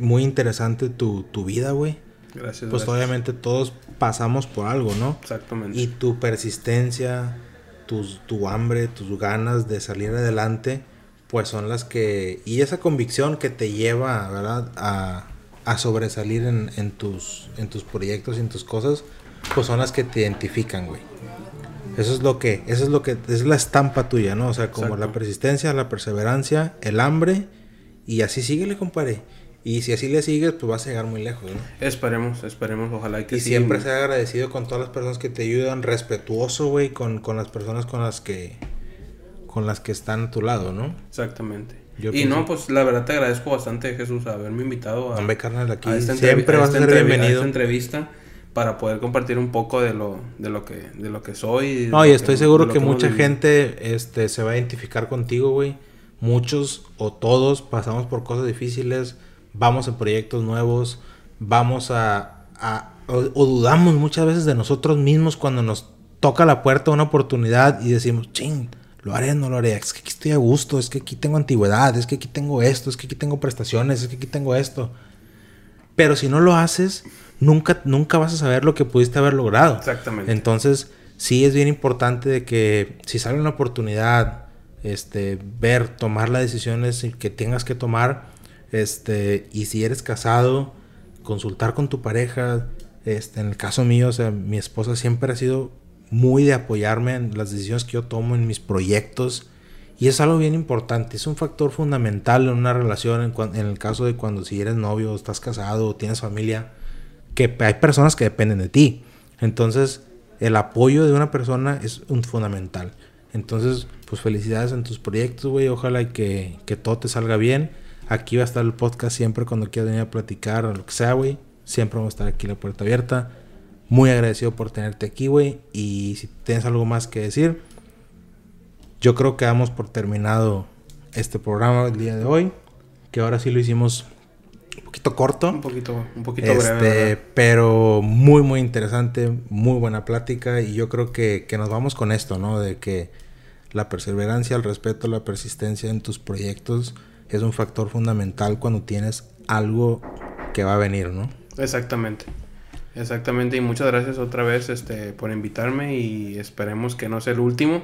[SPEAKER 1] muy interesante tu, tu vida, güey.
[SPEAKER 2] Gracias.
[SPEAKER 1] Pues obviamente todos pasamos por algo, ¿no?
[SPEAKER 2] Exactamente.
[SPEAKER 1] Y tu persistencia, tus, tu hambre, tus ganas de salir adelante, pues son las que... Y esa convicción que te lleva, ¿verdad? A, a sobresalir en, en, tus, en tus proyectos y en tus cosas, pues son las que te identifican, güey. Eso es lo que, eso es lo que, es la estampa tuya, ¿no? O sea, como la persistencia, la perseverancia, el hambre, y así síguele, compadre. Y si así le sigues, pues vas a llegar muy lejos, ¿no?
[SPEAKER 2] Esperemos, esperemos, ojalá
[SPEAKER 1] que y siempre sea agradecido con todas las personas que te ayudan, respetuoso, güey, con, con las personas con las que con las que están a tu lado, ¿no?
[SPEAKER 2] Exactamente. y no, pues la verdad te agradezco bastante, Jesús, haberme invitado
[SPEAKER 1] a, carnal, aquí siempre vas a ser bienvenido. A
[SPEAKER 2] esta entrevista para poder compartir un poco de lo, de lo que, de lo que soy.
[SPEAKER 1] No, y estoy seguro que, mucha gente este, se va a identificar contigo, güey. Muchos o todos pasamos por cosas difíciles, vamos en proyectos nuevos, vamos a... a o, dudamos muchas veces de nosotros mismos cuando nos toca la puerta una oportunidad y decimos, ching, lo haré, no lo haré, es que aquí estoy a gusto, es que aquí tengo antigüedad, es que aquí tengo esto, es que aquí tengo prestaciones, es que aquí tengo esto. Pero si no lo haces, nunca, nunca vas a saber lo que pudiste haber logrado.
[SPEAKER 2] Exactamente.
[SPEAKER 1] Entonces, sí es bien importante de que si sale una oportunidad, este, ver, tomar las decisiones que tengas que tomar, este, y si eres casado, consultar con tu pareja, este, en el caso mío, o sea, mi esposa siempre ha sido muy de apoyarme en las decisiones que yo tomo, en mis proyectos, y es algo bien importante, es un factor fundamental en una relación, en, en el caso de cuando si eres novio, estás casado, tienes familia, que hay personas que dependen de ti. Entonces, el apoyo de una persona es un fundamental. Entonces, pues felicidades en tus proyectos, güey. Ojalá que, que todo te salga bien. Aquí va a estar el podcast siempre cuando quieras venir a platicar o lo que sea, güey. Siempre vamos a estar aquí la puerta abierta. Muy agradecido por tenerte aquí, güey. Y si tienes algo más que decir, yo creo que damos por terminado este programa el día de hoy. Que ahora sí lo hicimos un poquito corto.
[SPEAKER 2] Un poquito, un poquito
[SPEAKER 1] este,
[SPEAKER 2] breve.
[SPEAKER 1] pero muy, muy interesante, muy buena plática. Y yo creo que, que nos vamos con esto, ¿no? De que la perseverancia, el respeto, la persistencia en tus proyectos es un factor fundamental cuando tienes algo que va a venir, ¿no?
[SPEAKER 2] Exactamente. Exactamente, y muchas gracias otra vez este, por invitarme y esperemos que no sea el último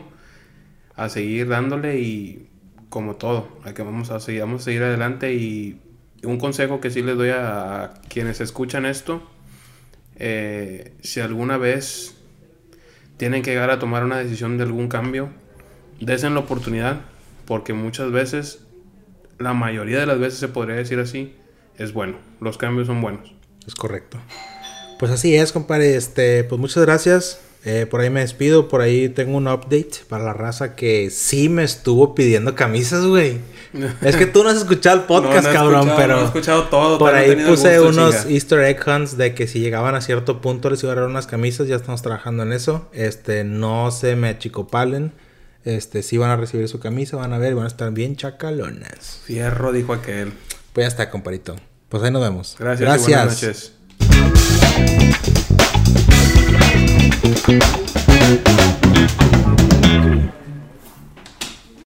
[SPEAKER 2] a seguir dándole y como todo, a que vamos a seguir, vamos a seguir adelante y un consejo que sí les doy a, quienes escuchan esto, eh, si alguna vez tienen que llegar a tomar una decisión de algún cambio, desen la oportunidad, porque muchas veces, la mayoría de las veces se podría decir así, es bueno, los cambios son buenos.
[SPEAKER 1] Es correcto. Pues así es, compadre. Este, pues muchas gracias. Eh, por ahí me despido. Por ahí tengo un update para la raza que sí me estuvo pidiendo camisas, güey. es que tú no has escuchado el podcast,
[SPEAKER 2] no, no
[SPEAKER 1] cabrón, pero.
[SPEAKER 2] No he escuchado todo.
[SPEAKER 1] Por ahí puse
[SPEAKER 2] gusto,
[SPEAKER 1] unos
[SPEAKER 2] chinga.
[SPEAKER 1] Easter egg hunts de que si llegaban a cierto punto les iba a dar unas camisas. Ya estamos trabajando en eso. Este, no se me achicopalen. Este, sí van a recibir su camisa, van a ver, van a estar bien chacalonas.
[SPEAKER 2] Fierro, dijo aquel.
[SPEAKER 1] Pues ya está, compadrito. Pues ahí nos vemos.
[SPEAKER 2] Gracias.
[SPEAKER 1] Gracias.
[SPEAKER 2] Y buenas noches.
[SPEAKER 3] Thank you.